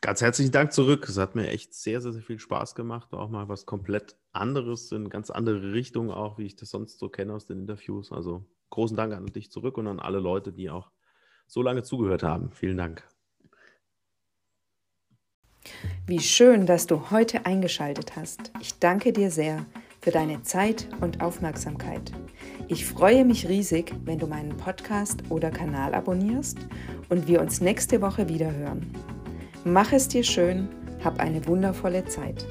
Ganz herzlichen Dank zurück. Es hat mir echt sehr, sehr, sehr viel Spaß gemacht. Auch mal was komplett anderes, in ganz andere Richtung, auch wie ich das sonst so kenne aus den Interviews. Also großen Dank an dich zurück und an alle Leute, die auch so lange zugehört haben. Vielen Dank. Wie schön, dass du heute eingeschaltet hast. Ich danke dir sehr für deine Zeit und Aufmerksamkeit. Ich freue mich riesig, wenn du meinen Podcast oder Kanal abonnierst und wir uns nächste Woche wieder hören. Mach es dir schön, hab eine wundervolle Zeit.